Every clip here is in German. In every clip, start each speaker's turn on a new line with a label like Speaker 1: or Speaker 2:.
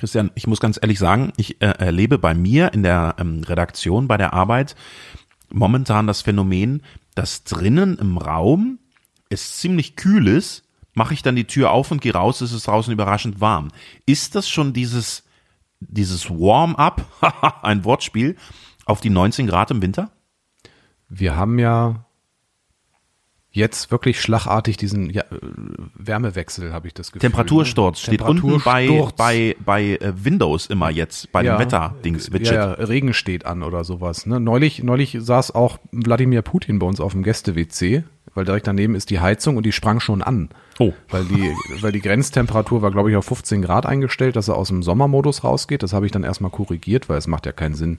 Speaker 1: Christian, ich muss ganz ehrlich sagen, ich äh, erlebe bei mir in der ähm, Redaktion, bei der Arbeit momentan das Phänomen, dass drinnen im Raum es ziemlich kühl ist, mache ich dann die Tür auf und gehe raus, ist es draußen überraschend warm. Ist das schon dieses, dieses Warm-up, ein Wortspiel, auf die 19 Grad im Winter?
Speaker 2: Wir haben ja jetzt wirklich schlagartig diesen ja, Wärmewechsel, habe ich das Gefühl.
Speaker 1: Temperatursturz steht unten bei, bei, bei äh, Windows immer jetzt, bei
Speaker 2: ja,
Speaker 1: dem Wetterdings, Widget.
Speaker 2: Ja, Regen steht an oder sowas. Ne? Neulich, neulich saß auch Wladimir Putin bei uns auf dem Gäste-WC, weil direkt daneben ist die Heizung und die sprang schon an.
Speaker 1: Oh.
Speaker 2: Weil die, weil die Grenztemperatur war, glaube ich, auf 15 Grad eingestellt, dass er aus dem Sommermodus rausgeht. Das habe ich dann erstmal korrigiert, weil es macht ja keinen Sinn.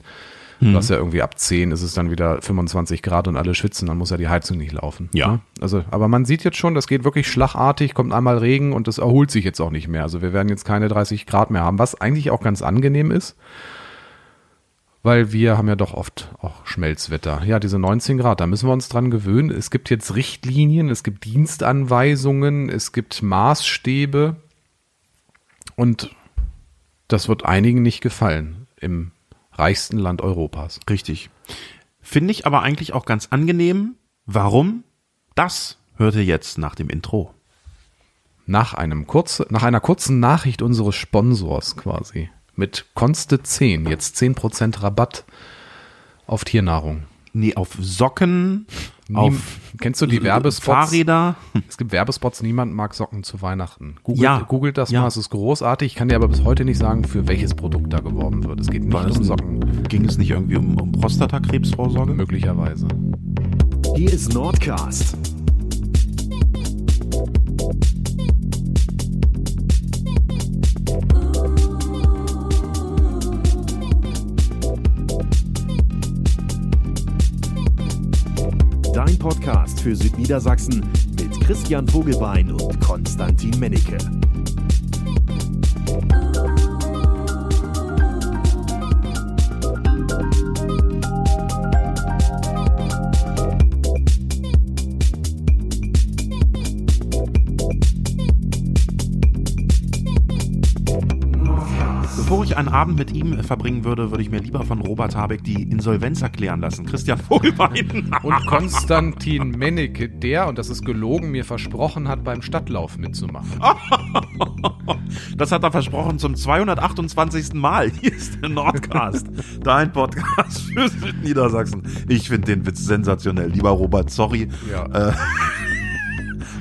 Speaker 2: Mhm. Was ja irgendwie ab 10 ist es dann wieder 25 Grad und alle schwitzen, dann muss ja die Heizung nicht laufen.
Speaker 1: Ja.
Speaker 2: Ne? Also, aber man sieht jetzt schon, das geht wirklich schlagartig, kommt einmal Regen und das erholt sich jetzt auch nicht mehr. Also wir werden jetzt keine 30 Grad mehr haben, was eigentlich auch ganz angenehm ist weil wir haben ja doch oft auch Schmelzwetter. Ja, diese 19 Grad, da müssen wir uns dran gewöhnen. Es gibt jetzt Richtlinien, es gibt Dienstanweisungen, es gibt Maßstäbe und das wird einigen nicht gefallen im reichsten Land Europas.
Speaker 1: Richtig. Finde ich aber eigentlich auch ganz angenehm. Warum? Das hört ihr jetzt nach dem Intro.
Speaker 2: Nach einem kurze, nach einer kurzen Nachricht unseres Sponsors quasi mit Konste 10, jetzt 10% Rabatt auf Tiernahrung.
Speaker 1: Nee, auf Socken,
Speaker 2: auf Kennst du die Werbespots?
Speaker 1: Fahrräder.
Speaker 2: Es gibt Werbespots, niemand mag Socken zu Weihnachten. Googelt,
Speaker 1: Ja.
Speaker 2: googelt das
Speaker 1: Ja.
Speaker 2: mal, es ist großartig. Ich kann dir aber bis heute nicht sagen, für welches Produkt da geworben wird. Es geht nicht
Speaker 1: War
Speaker 2: um Socken,
Speaker 1: Ging es nicht irgendwie um, um Prostatakrebsvorsorge?
Speaker 2: möglicherweise.
Speaker 3: Hier ist Nordcast. Podcast für Südniedersachsen mit Christian Vogelbein und Konstantin Mennecke.
Speaker 1: Abend mit ihm verbringen würde, würde ich mir lieber von Robert Habeck die Insolvenz erklären lassen. Christian Vogelbein.
Speaker 2: Und Konstantin Mennecke, der, und das ist gelogen, mir versprochen hat, beim Stadtlauf mitzumachen.
Speaker 1: Das hat er versprochen zum 228. Mal. Hier ist der Nordcast, dein Podcast für Südniedersachsen. Ich finde den Witz sensationell. Lieber Robert, sorry.
Speaker 2: Ja.
Speaker 1: Äh,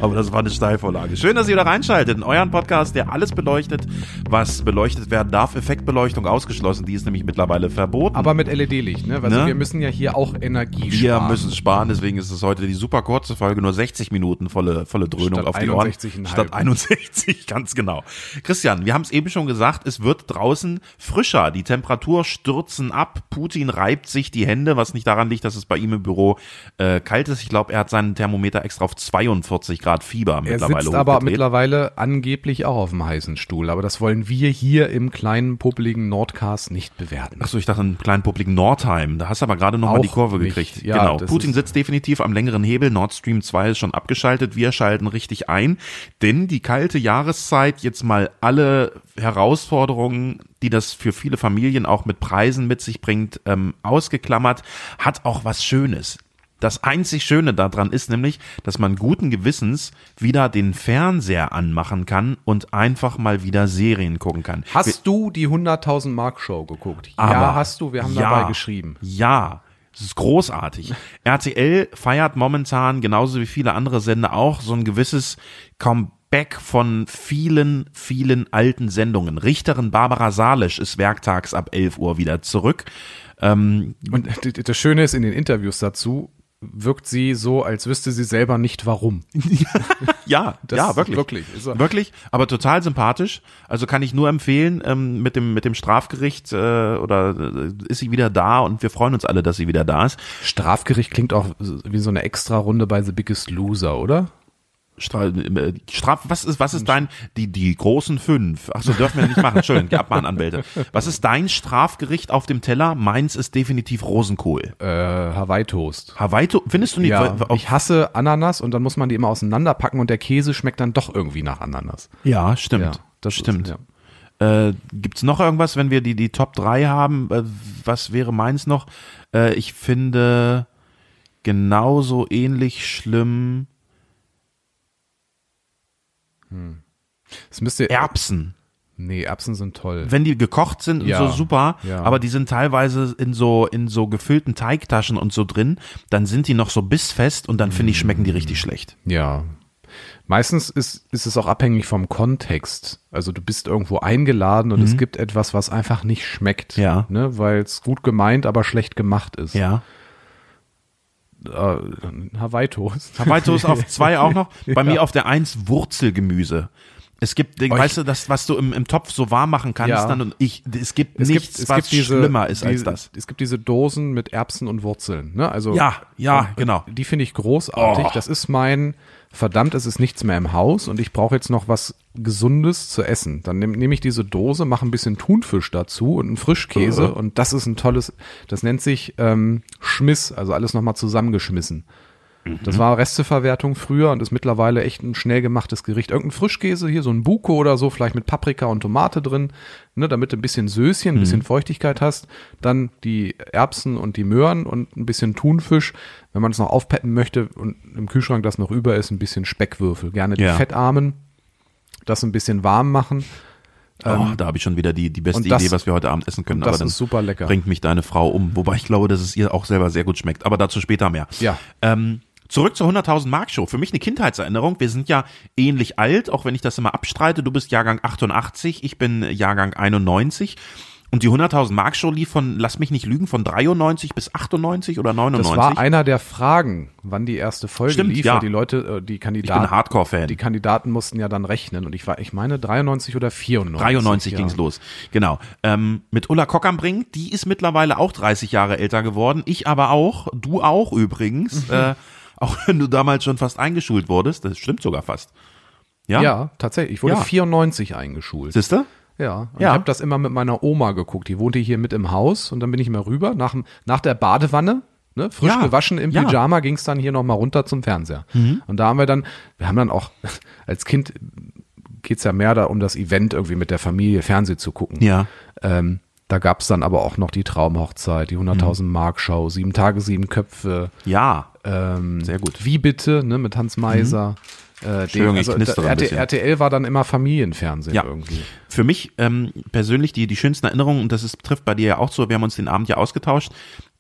Speaker 1: aber das war eine Steilvorlage. Schön, dass ihr da reinschaltet in euren Podcast, der alles beleuchtet, was beleuchtet werden darf. Effektbeleuchtung ausgeschlossen, die ist nämlich mittlerweile verboten.
Speaker 2: Aber mit LED-Licht, ne? Also
Speaker 1: Ne?
Speaker 2: wir müssen ja hier auch Energie
Speaker 1: wir
Speaker 2: sparen.
Speaker 1: müssen sparen, deswegen ist es heute die super kurze Folge, nur 60 Minuten volle, volle Dröhnung
Speaker 2: Statt
Speaker 1: auf die Ohren.
Speaker 2: 61,5.
Speaker 1: Statt 61, ganz genau. Christian, wir haben es eben schon gesagt, es wird draußen frischer. Die Temperatur stürzen ab. Putin reibt sich die Hände, was nicht daran liegt, dass es bei ihm im Büro äh, kalt ist. Ich glaube, er hat seinen Thermometer extra auf 42 Grad Fieber
Speaker 2: Er
Speaker 1: mittlerweile
Speaker 2: sitzt aber mittlerweile angeblich auch auf dem heißen Stuhl. Aber das wollen wir hier im kleinen, puppeligen Nordcast nicht bewerten.
Speaker 1: Achso, ich dachte, einen kleinen Public Nordheim. Da hast du aber gerade noch mal
Speaker 2: Auch
Speaker 1: die Kurve
Speaker 2: nicht.
Speaker 1: gekriegt.
Speaker 2: Ja,
Speaker 1: genau. Putin sitzt definitiv am längeren Hebel. Nord Stream 2 ist schon abgeschaltet. Wir schalten richtig ein. Denn die kalte Jahreszeit, jetzt mal alle Herausforderungen, die das für viele Familien auch mit Preisen mit sich bringt, ähm, ausgeklammert, hat auch was Schönes. Das einzig Schöne daran ist nämlich, dass man guten Gewissens wieder den Fernseher anmachen kann und einfach mal wieder Serien gucken kann.
Speaker 2: Hast du die 100.000 Mark Show geguckt? ja, hast du. Wir haben
Speaker 1: ja,
Speaker 2: dabei geschrieben.
Speaker 1: Ja, es ist großartig. RTL feiert momentan, genauso wie viele andere Sender auch, so ein gewisses Comeback von vielen, vielen alten Sendungen. Richterin Barbara Salisch ist werktags ab 11 Uhr wieder zurück. Ähm,
Speaker 2: Und das Schöne ist, in den Interviews dazu wirkt sie so, als wüsste sie selber nicht warum.
Speaker 1: ja,
Speaker 2: Das
Speaker 1: ja,
Speaker 2: ist
Speaker 1: wirklich.
Speaker 2: wirklich, er.
Speaker 1: Wirklich, aber total sympathisch. Also kann ich nur empfehlen, ähm, mit dem, mit dem Strafgericht, äh, oder äh, ist sie wieder da und wir freuen uns alle, dass sie wieder da ist.
Speaker 2: Strafgericht klingt auch wie so eine Extra-Runde bei The Biggest Loser, oder?
Speaker 1: Stra äh, Straf, was ist, was ist dein, die, die großen fünf? Ach so, dürfen wir nicht machen. Entschuldigung, die Abmahnanwälte. Was ist dein Strafgericht auf dem Teller? Meins ist definitiv Rosenkohl.
Speaker 2: Äh, Hawaii-Toast.
Speaker 1: Hawaii, findest du nicht?
Speaker 2: Ja, ich hasse Ananas und dann muss man die immer auseinanderpacken und der Käse schmeckt dann doch irgendwie nach Ananas.
Speaker 1: ja, stimmt.
Speaker 2: Ja, das
Speaker 1: stimmt.
Speaker 2: Ist, ja.
Speaker 1: Äh, gibt's noch irgendwas, wenn wir die, die Top 3 haben? Äh, was wäre meins noch? Äh, ich finde genauso ähnlich schlimm
Speaker 2: Es müsste
Speaker 1: Erbsen.
Speaker 2: Nee, Erbsen sind toll.
Speaker 1: Wenn die gekocht sind und
Speaker 2: Ja,
Speaker 1: so super,
Speaker 2: ja.
Speaker 1: aber die sind teilweise in so, in so gefüllten Teigtaschen und so drin, dann sind die noch so bissfest und dann finde ich, schmecken die richtig schlecht.
Speaker 2: Ja. Meistens ist, ist es auch abhängig vom Kontext. Also du bist irgendwo eingeladen und es gibt etwas, was einfach nicht schmeckt.
Speaker 1: Mhm. Ja.
Speaker 2: Ne, Weil es gut gemeint, aber schlecht gemacht ist.
Speaker 1: Ja.
Speaker 2: Äh, Hawaii Toast.
Speaker 1: Hawaii Toast auf zwei auch noch. Bei mir auf der eins Wurzelgemüse. Es gibt, weißt du, das, was du im, im Topf so warm machen kannst,
Speaker 2: Ja.
Speaker 1: dann und ich, es gibt
Speaker 2: Es
Speaker 1: nichts,
Speaker 2: gibt, es
Speaker 1: was
Speaker 2: gibt diese,
Speaker 1: schlimmer ist als
Speaker 2: diese,
Speaker 1: das.
Speaker 2: Es gibt diese Dosen mit Erbsen und Wurzeln. Ne? Also,
Speaker 1: Ja, ja,
Speaker 2: und-
Speaker 1: genau.
Speaker 2: Die finde ich großartig.
Speaker 1: Oh.
Speaker 2: Das ist mein, verdammt, es ist nichts mehr im Haus und ich brauche jetzt noch was Gesundes zu essen. Dann nehme nehm ich diese Dose, mache ein bisschen Thunfisch dazu und einen Frischkäse und das ist ein tolles, das nennt sich ähm, Schmiss, also alles nochmal zusammengeschmissen. Das war Resteverwertung früher und ist mittlerweile echt ein schnell gemachtes Gericht. Irgendein Frischkäse, hier so ein Buko oder so, vielleicht mit Paprika und Tomate drin, ne, damit du ein bisschen Söschen, ein bisschen Feuchtigkeit hast. Dann die Erbsen und die Möhren und ein bisschen Thunfisch. Wenn man es noch aufpeppen möchte und im Kühlschrank das noch über ist, ein bisschen Speckwürfel. Gerne die
Speaker 1: Ja.
Speaker 2: fettarmen, das ein bisschen warm machen.
Speaker 1: oh, da habe ich schon wieder die, die beste
Speaker 2: Ähm, das-
Speaker 1: Idee, was wir heute Abend essen können.
Speaker 2: das
Speaker 1: aber dann
Speaker 2: ist super lecker.
Speaker 1: bringt mich deine Frau um. Wobei ich glaube, dass es ihr auch selber sehr gut schmeckt. Aber dazu später mehr.
Speaker 2: Ja.
Speaker 1: Ähm, zurück zur 100.000 Mark Show. Für mich eine Kindheitserinnerung. Wir sind ja ähnlich alt, auch wenn ich das immer abstreite. Du bist Jahrgang 88, ich bin Jahrgang 91. Und die 100.000 Mark Show lief von, lass mich nicht lügen, von 93 bis 98 oder 99.
Speaker 2: Das war einer der Fragen, wann die erste Folge
Speaker 1: Stimmt,
Speaker 2: lief.
Speaker 1: ja.
Speaker 2: Die Leute, äh, die
Speaker 1: ich
Speaker 2: Kandidaten,
Speaker 1: bin Hardcore-Fan.
Speaker 2: die Kandidaten mussten ja dann rechnen und ich war, ich meine 93 oder 94.
Speaker 1: 93
Speaker 2: ja.
Speaker 1: ging's los. Genau. Ähm, mit Ulla Kockernbrink, die ist mittlerweile auch 30 Jahre älter geworden. Ich aber auch. Du auch übrigens.
Speaker 2: Mhm.
Speaker 1: Äh, auch wenn du damals schon fast eingeschult wurdest. Das stimmt sogar fast. Ja?
Speaker 2: Ja, tatsächlich. Ich wurde
Speaker 1: Ja.
Speaker 2: 94 eingeschult.
Speaker 1: Siehste?
Speaker 2: Ja,
Speaker 1: Ja.
Speaker 2: ich habe das immer mit meiner Oma geguckt. Die wohnte hier mit im Haus und dann bin ich mal rüber nach, nach der Badewanne. Ne, frisch
Speaker 1: Ja.
Speaker 2: gewaschen im
Speaker 1: Ja. Mhm.
Speaker 2: Pyjama ging's dann hier nochmal runter zum Fernseher. Und da haben wir dann, wir haben dann auch, als Kind geht's ja mehr da um das Event irgendwie mit der Familie Fernsehen zu gucken.
Speaker 1: Ja.
Speaker 2: Ähm, da gab's dann aber auch noch die Traumhochzeit, die 100.000
Speaker 1: Mhm.
Speaker 2: Mark Show, sieben Tage, sieben Köpfe,
Speaker 1: Ja.
Speaker 2: ähm,
Speaker 1: Sehr gut.
Speaker 2: Wie bitte, ne, mit Hans Meiser. Äh,
Speaker 1: Entschuldigung, ich
Speaker 2: also,
Speaker 1: knistere ein
Speaker 2: RT,
Speaker 1: bisschen.
Speaker 2: RTL war dann immer Familienfernsehen
Speaker 1: Ja.
Speaker 2: irgendwie.
Speaker 1: Für mich ähm, persönlich die, die schönsten Erinnerungen, und das ist, trifft bei dir ja auch so, wir haben uns den Abend ja ausgetauscht,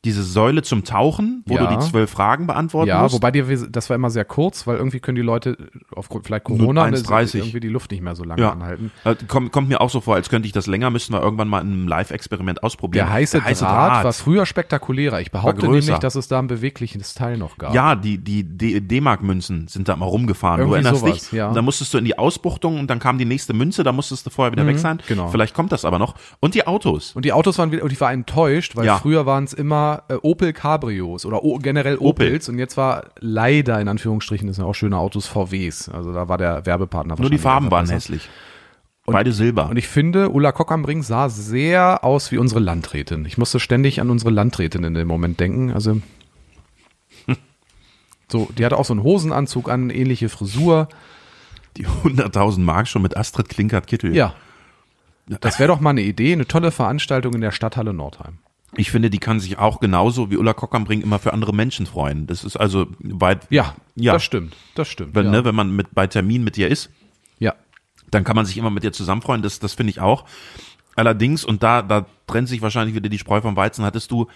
Speaker 1: diese Säule zum Tauchen, wo
Speaker 2: Ja.
Speaker 1: du die zwölf Fragen beantworten
Speaker 2: Ja,
Speaker 1: musst.
Speaker 2: wobei dir, das war immer sehr kurz, weil irgendwie können die Leute aufgrund vielleicht Corona ne,
Speaker 1: 1,30.
Speaker 2: irgendwie die Luft nicht mehr so lange
Speaker 1: ja.
Speaker 2: anhalten.
Speaker 1: Äh, Kommt, kommt mir auch so vor, als könnte ich das länger, müssten wir irgendwann mal in einem Live-Experiment ausprobieren.
Speaker 2: Der heiße, Draht, war früher spektakulärer. Ich behaupte nämlich, dass es da ein bewegliches Teil noch gab.
Speaker 1: Ja, die, die D-Mark-Münzen sind da mal rumgefahren.
Speaker 2: Irgendwie
Speaker 1: du erinnerst
Speaker 2: sowas,
Speaker 1: dich?
Speaker 2: ja.
Speaker 1: Dann musstest du in die Ausbuchtung und dann kam die nächste Münze, da musstest du vorher wieder weg sein.
Speaker 2: genau.
Speaker 1: Vielleicht kommt das aber noch. Und die Autos.
Speaker 2: Und die Autos waren wieder, und ich war enttäuscht, weil
Speaker 1: Ja.
Speaker 2: früher waren es immer äh, Opel Cabrios oder o generell
Speaker 1: Opel.
Speaker 2: Opels und jetzt war leider in Anführungsstrichen, das sind ja auch schöne Autos, VWs. Also da war der Werbepartner
Speaker 1: Nur die Farben waren
Speaker 2: besser.
Speaker 1: hässlich. Beide Silber.
Speaker 2: Und ich finde, Ulla Kock am Ring sah sehr aus wie unsere Landrätin. Ich musste ständig an unsere Landrätin in dem Moment denken. Also so, die hatte auch so einen Hosenanzug an, ähnliche Frisur.
Speaker 1: die 100.000 Mark schon mit Astrid Klinkert-Kittel.
Speaker 2: Ja. Das wäre doch mal eine Idee, eine tolle Veranstaltung in der Stadthalle Nordheim.
Speaker 1: Ich finde, die kann sich auch genauso wie Ulla Kockernbrink immer für andere Menschen freuen. Das ist also weit.
Speaker 2: Ja,
Speaker 1: Ja.
Speaker 2: das stimmt. Das stimmt.
Speaker 1: Wenn,
Speaker 2: ja.
Speaker 1: ne, wenn man mit bei Termin mit dir ist,
Speaker 2: ja.
Speaker 1: dann kann man sich immer mit dir zusammenfreuen. Das, das finde ich auch. Allerdings, und da, da trennt sich wahrscheinlich wieder die Spreu vom Weizen, hattest du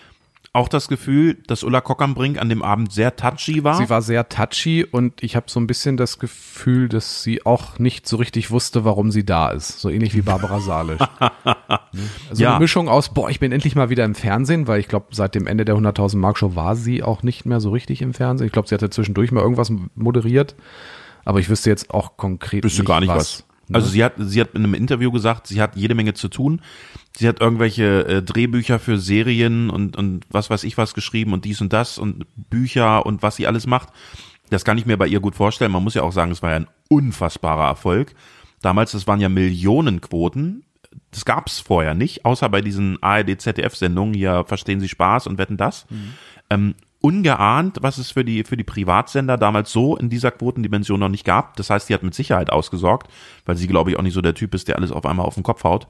Speaker 1: auch das Gefühl, dass Ulla Kockernbrink an dem Abend sehr touchy war?
Speaker 2: Sie war sehr touchy und ich habe so ein bisschen das Gefühl, dass sie auch nicht so richtig wusste, warum sie da ist. So ähnlich wie Barbara Salisch. also
Speaker 1: Ja.
Speaker 2: eine Mischung aus, boah, ich bin endlich mal wieder im Fernsehen, weil ich glaube, seit dem Ende der 100.000 Mark Show war sie auch nicht mehr so richtig im Fernsehen. Ich glaube, sie hatte zwischendurch mal irgendwas moderiert, aber ich wüsste jetzt auch konkret
Speaker 1: Wüsste gar nicht was.
Speaker 2: was. Ne?
Speaker 1: Also sie hat, sie hat in einem Interview gesagt, sie hat jede Menge zu tun. Sie hat irgendwelche äh, Drehbücher für Serien und, und was weiß ich was geschrieben und dies und das und Bücher und was sie alles macht. Das kann ich mir bei ihr gut vorstellen. Man muss ja auch sagen, es war ja ein unfassbarer Erfolg. Damals, das waren ja Millionenquoten. Das gab's vorher nicht, außer bei diesen ARD-ZDF-Sendungen, hier Verstehen Sie Spaß und Wetten das. Ähm, ungeahnt, was es für die, für die Privatsender damals so in dieser Quotendimension noch nicht gab. Das heißt, die hat mit Sicherheit ausgesorgt, weil sie, glaube ich, auch nicht so der Typ ist, der alles auf einmal auf den Kopf haut.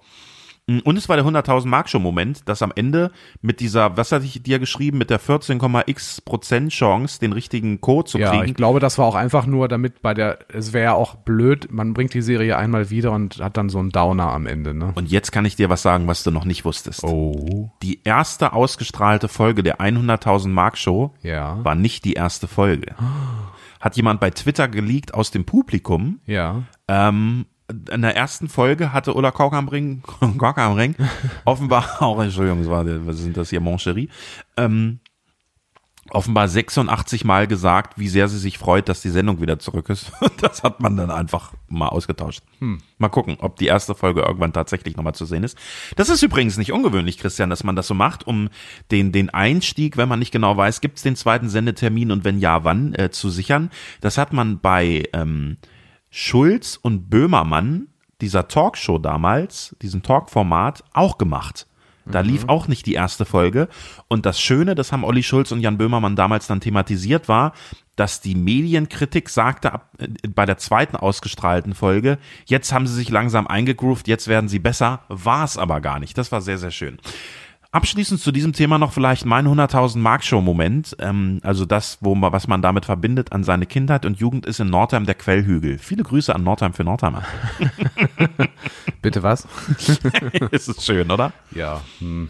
Speaker 1: Und es war der 100.000 Mark Show Moment, dass am Ende mit dieser, was hatte ich dir geschrieben, mit der 14,x Prozent Chance, den richtigen Code zu
Speaker 2: Ja,
Speaker 1: kriegen.
Speaker 2: ich glaube, das war auch einfach nur, damit bei der, es wäre ja auch blöd, man bringt die Serie einmal wieder und hat dann so einen Downer am Ende, ne?
Speaker 1: Und jetzt kann ich dir was sagen, was du noch nicht wusstest.
Speaker 2: Oh.
Speaker 1: Die erste ausgestrahlte Folge der 100.000 Mark Show
Speaker 2: Ja.
Speaker 1: war nicht die erste Folge. Hat jemand bei Twitter geleakt aus dem Publikum.
Speaker 2: Ja.
Speaker 1: Ähm, in der ersten Folge hatte Ulla Kaukamring, Kaukamring offenbar auch, Entschuldigung, das war, was sind das hier, Mon Chéri, ähm, offenbar 86 Mal gesagt, wie sehr sie sich freut, dass die Sendung wieder zurück ist. Das hat man dann einfach mal ausgetauscht. Mal gucken, ob die erste Folge irgendwann tatsächlich nochmal zu sehen ist. Das ist übrigens nicht ungewöhnlich, Christian, dass man das so macht, um den, den Einstieg, wenn man nicht genau weiß, gibt es den zweiten Sendetermin und wenn ja, wann, äh, zu sichern. Das hat man bei ähm, Schulz und Böhmermann, dieser Talkshow damals, diesem Talkformat, auch gemacht. Da lief auch nicht die erste Folge. Und das Schöne, das haben Olli Schulz und Jan Böhmermann damals dann thematisiert, war, dass die Medienkritik sagte ab, äh, bei der zweiten ausgestrahlten Folge, jetzt haben sie sich langsam eingegroovt, jetzt werden sie besser, war es aber gar nicht. Das war sehr, sehr schön. Abschließend zu diesem Thema noch vielleicht mein 100.000 Mark Show Moment, ähm, also das, wo man, was man damit verbindet an seine Kindheit und Jugend ist in Nordheim der Quellhügel. Viele Grüße an Nordheim für Nordheimer.
Speaker 2: Bitte was?
Speaker 1: ist es schön, oder?
Speaker 2: Ja. Hm.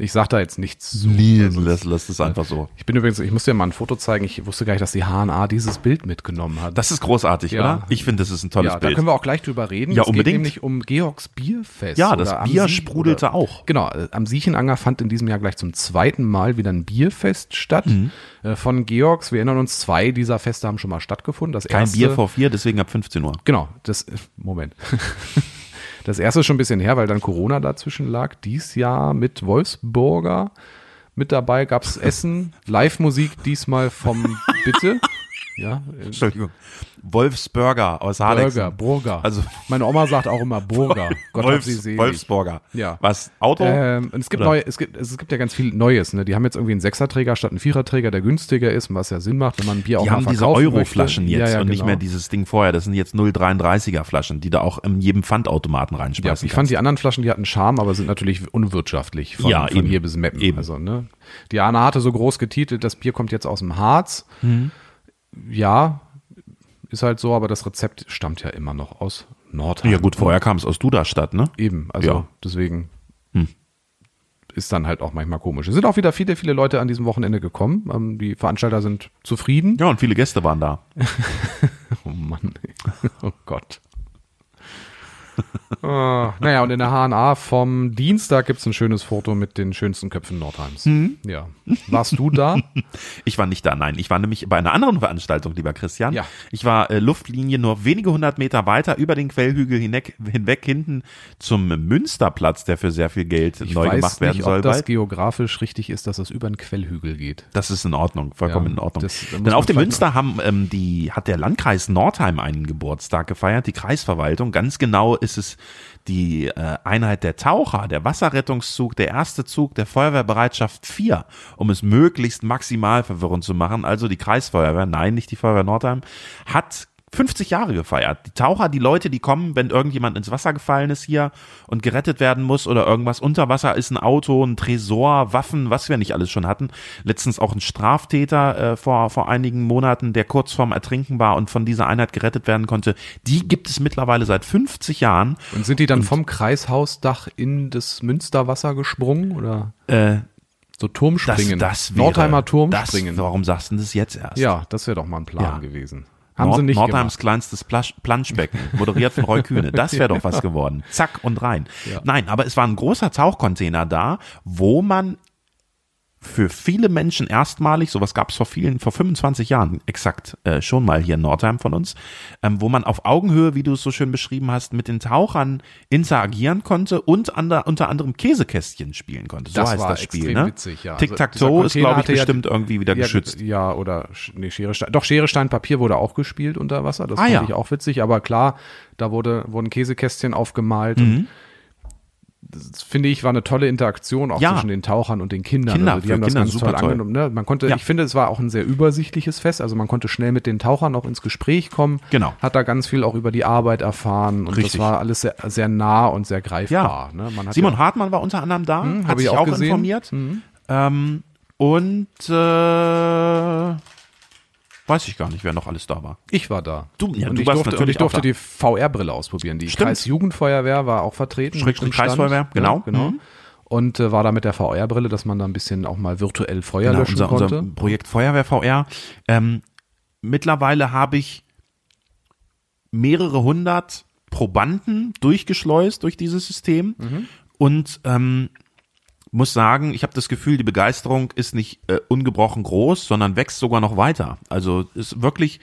Speaker 2: Ich sag da jetzt nichts zu.
Speaker 1: Nee, lass, lass es einfach so.
Speaker 2: Ich bin übrigens, ich muss dir mal ein Foto zeigen. Ich wusste gar nicht, dass die HNA dieses Bild mitgenommen hat.
Speaker 1: Das ist großartig,
Speaker 2: Ja.
Speaker 1: oder? Ich finde, das ist ein tolles
Speaker 2: ja, da
Speaker 1: Bild.
Speaker 2: können wir auch gleich drüber reden.
Speaker 1: Ja,
Speaker 2: es
Speaker 1: unbedingt.
Speaker 2: geht nämlich um Georgs Bierfest.
Speaker 1: Ja, das Bier
Speaker 2: Sie-
Speaker 1: sprudelte
Speaker 2: oder,
Speaker 1: auch.
Speaker 2: Genau, äh, am Siechenanger fand in diesem Jahr gleich zum zweiten Mal wieder ein Bierfest statt.
Speaker 1: Mhm.
Speaker 2: Äh, Von Georgs, wir erinnern uns, zwei dieser Feste haben schon mal stattgefunden. Das
Speaker 1: Kein
Speaker 2: erste,
Speaker 1: Bier vor vier, deswegen ab 15 Uhr.
Speaker 2: Genau, das, äh, Moment. Das erste ist schon ein bisschen her, weil dann Corona dazwischen lag. Dies Jahr mit Wolfsburger. Mit dabei gab's Essen, Live-Musik diesmal vom Bitte. Ja, äh,
Speaker 1: Entschuldigung. Wolfsburger aus Harlexen.
Speaker 2: Burger, Burger.
Speaker 1: Also
Speaker 2: Meine Oma sagt auch immer Burger. Gott hab sie
Speaker 1: Wolfs,
Speaker 2: selig.
Speaker 1: Wolfsburger.
Speaker 2: Ja.
Speaker 1: Was? Auto?
Speaker 2: Ähm, es gibt
Speaker 1: Oder?
Speaker 2: neue, es gibt, es gibt ja ganz viel Neues. Ne? Die haben jetzt irgendwie einen Sechserträger statt einen Viererträger, der günstiger ist, was ja Sinn macht, wenn man ein Bier auch
Speaker 1: Die
Speaker 2: mal
Speaker 1: haben diese Euro-Flaschen jetzt
Speaker 2: ja, ja,
Speaker 1: und nicht
Speaker 2: genau.
Speaker 1: mehr dieses Ding vorher. Das sind jetzt 0,33er Flaschen, die da auch in jedem Pfandautomaten
Speaker 2: Ja,
Speaker 1: reinschmeißen
Speaker 2: ich fand die anderen Flaschen, die hatten Charme, aber sind natürlich unwirtschaftlich von,
Speaker 1: Ja,
Speaker 2: von
Speaker 1: eben.
Speaker 2: hier bis Meppen.
Speaker 1: Eben.
Speaker 2: Also, ne? Die Anna hatte so groß getitelt, das Bier kommt jetzt aus dem Harz.
Speaker 1: Mhm.
Speaker 2: Ja, ist halt so, aber das Rezept stammt ja immer noch aus Nordheim.
Speaker 1: Ja gut, vorher kam es aus Duderstadt, ne?
Speaker 2: Eben, also
Speaker 1: Ja.
Speaker 2: deswegen
Speaker 1: Hm.
Speaker 2: ist dann halt auch manchmal komisch. Es sind auch wieder viele, viele Leute an diesem Wochenende gekommen. Ähm, die Veranstalter sind zufrieden.
Speaker 1: Ja, und viele Gäste waren da.
Speaker 2: Oh Mann. Oh Gott. Ah, naja, und in der HNA vom Dienstag gibt's ein schönes Foto mit den schönsten Köpfen Nordheims.
Speaker 1: Mhm.
Speaker 2: Ja. Warst du da?
Speaker 1: Ich war nicht da, nein. Ich war nämlich bei einer anderen Veranstaltung, lieber Christian.
Speaker 2: Ja.
Speaker 1: Ich war äh, Luftlinie nur wenige hundert Meter weiter über den Quellhügel hinweg, hinweg hinten zum Münsterplatz, der für sehr viel Geld
Speaker 2: Ich
Speaker 1: neu
Speaker 2: weiß
Speaker 1: gemacht werden
Speaker 2: nicht,
Speaker 1: soll.
Speaker 2: ob das geografisch richtig ist, dass das über einen Quellhügel geht.
Speaker 1: Das ist in Ordnung, vollkommen
Speaker 2: Ja,
Speaker 1: in Ordnung. Denn auf dem Münster haben ähm, die hat der Landkreis Nordheim einen Geburtstag gefeiert, die Kreisverwaltung. Ganz genau ist es die äh, Einheit der Taucher, der Wasserrettungszug, der erste Zug der Feuerwehrbereitschaft 4, um es möglichst maximal verwirrend zu machen. Also die Kreisfeuerwehr, nein, nicht die Feuerwehr Nordheim, hat 50 Jahre gefeiert. Die Taucher, die Leute, die kommen, wenn irgendjemand ins Wasser gefallen ist hier und gerettet werden muss oder irgendwas unter Wasser ist, ein Auto, ein Tresor, Waffen, was wir nicht alles schon hatten. Letztens auch ein Straftäter äh, vor, vor einigen Monaten, der kurz vorm Ertrinken war und von dieser Einheit gerettet werden konnte. Die gibt es mittlerweile seit 50 Jahren.
Speaker 2: Und sind die dann vom Kreishausdach in das Münsterwasser gesprungen oder
Speaker 1: Äh,
Speaker 2: so
Speaker 1: das,
Speaker 2: Turmspringen?
Speaker 1: das wäre,
Speaker 2: Nordheimer Turmspringen.
Speaker 1: Das, warum sagst du das jetzt erst?
Speaker 2: ja, das wäre doch mal ein Plan
Speaker 1: Ja.
Speaker 2: gewesen. Haben
Speaker 1: Nord
Speaker 2: sie nicht
Speaker 1: Nordheims kleinstes Planschbecken, moderiert von Roy Kühne. Das wäre doch was geworden. Zack und rein.
Speaker 2: Ja.
Speaker 1: Nein, aber es war ein großer Tauchcontainer da, wo man für viele Menschen erstmalig, sowas gab es vor vielen, vor 25 Jahren exakt äh, schon mal hier in Nordheim von uns, ähm, wo man auf Augenhöhe, wie du es so schön beschrieben hast, mit den Tauchern interagieren konnte und ander, unter anderem Käsekästchen spielen konnte. So
Speaker 2: Das
Speaker 1: heißt
Speaker 2: war
Speaker 1: das Spiel, ne?
Speaker 2: witzig, ja. Also
Speaker 1: Tic-Tac-Toe ist, glaube ich,
Speaker 2: hatte ja-
Speaker 1: bestimmt irgendwie wieder
Speaker 2: Ja,
Speaker 1: geschützt.
Speaker 2: Ja, oder nee, Schere, Stein. Doch, Schere, Stein, Papier wurde auch gespielt unter Wasser. Das
Speaker 1: Ah,
Speaker 2: fand
Speaker 1: ja.
Speaker 2: ich auch witzig. Aber klar, da wurde, wurden Käsekästchen aufgemalt.
Speaker 1: Mhm.
Speaker 2: Und das finde ich, war eine tolle Interaktion auch
Speaker 1: Ja.
Speaker 2: zwischen den Tauchern und den Kindern.
Speaker 1: Kinder,
Speaker 2: also die haben das
Speaker 1: Kinder
Speaker 2: ganz
Speaker 1: super
Speaker 2: toll
Speaker 1: toll.
Speaker 2: angenommen. Ne? Man konnte,
Speaker 1: Ja.
Speaker 2: ich finde, es war auch ein sehr übersichtliches Fest. Also man konnte schnell mit den Tauchern auch ins Gespräch kommen.
Speaker 1: Genau.
Speaker 2: Hat da ganz viel auch über die Arbeit erfahren und
Speaker 1: Richtig.
Speaker 2: das war alles sehr, sehr nah und sehr greifbar. Ne? Man hat
Speaker 1: Simon
Speaker 2: ja,
Speaker 1: Hartmann war unter anderem da,
Speaker 2: Hm,
Speaker 1: hat sich
Speaker 2: auch
Speaker 1: auch, informiert. Ähm, und äh, weiß ich gar nicht, wer noch alles da war.
Speaker 2: ich war da.
Speaker 1: Du- ja,
Speaker 2: und
Speaker 1: du
Speaker 2: ich
Speaker 1: warst
Speaker 2: durfte, und
Speaker 1: natürlich
Speaker 2: ich durfte die VR-Brille ausprobieren. Die
Speaker 1: Stimmt.
Speaker 2: Kreisjugendfeuerwehr war auch vertreten.
Speaker 1: Schrägstrich. Kreisfeuerwehr, genau.
Speaker 2: Ja, genau.
Speaker 1: Mhm.
Speaker 2: Und äh, war da mit der VR-Brille, dass man da ein bisschen auch mal virtuell Feuer
Speaker 1: Genau,
Speaker 2: löschen
Speaker 1: unser,
Speaker 2: konnte.
Speaker 1: unser Projekt Feuerwehr VR. Ähm, mittlerweile habe ich mehrere hundert Probanden durchgeschleust durch dieses System
Speaker 2: Mhm.
Speaker 1: und ähm, muss sagen, ich habe das Gefühl, die Begeisterung ist nicht äh, ungebrochen groß, sondern wächst sogar noch weiter. Also ist wirklich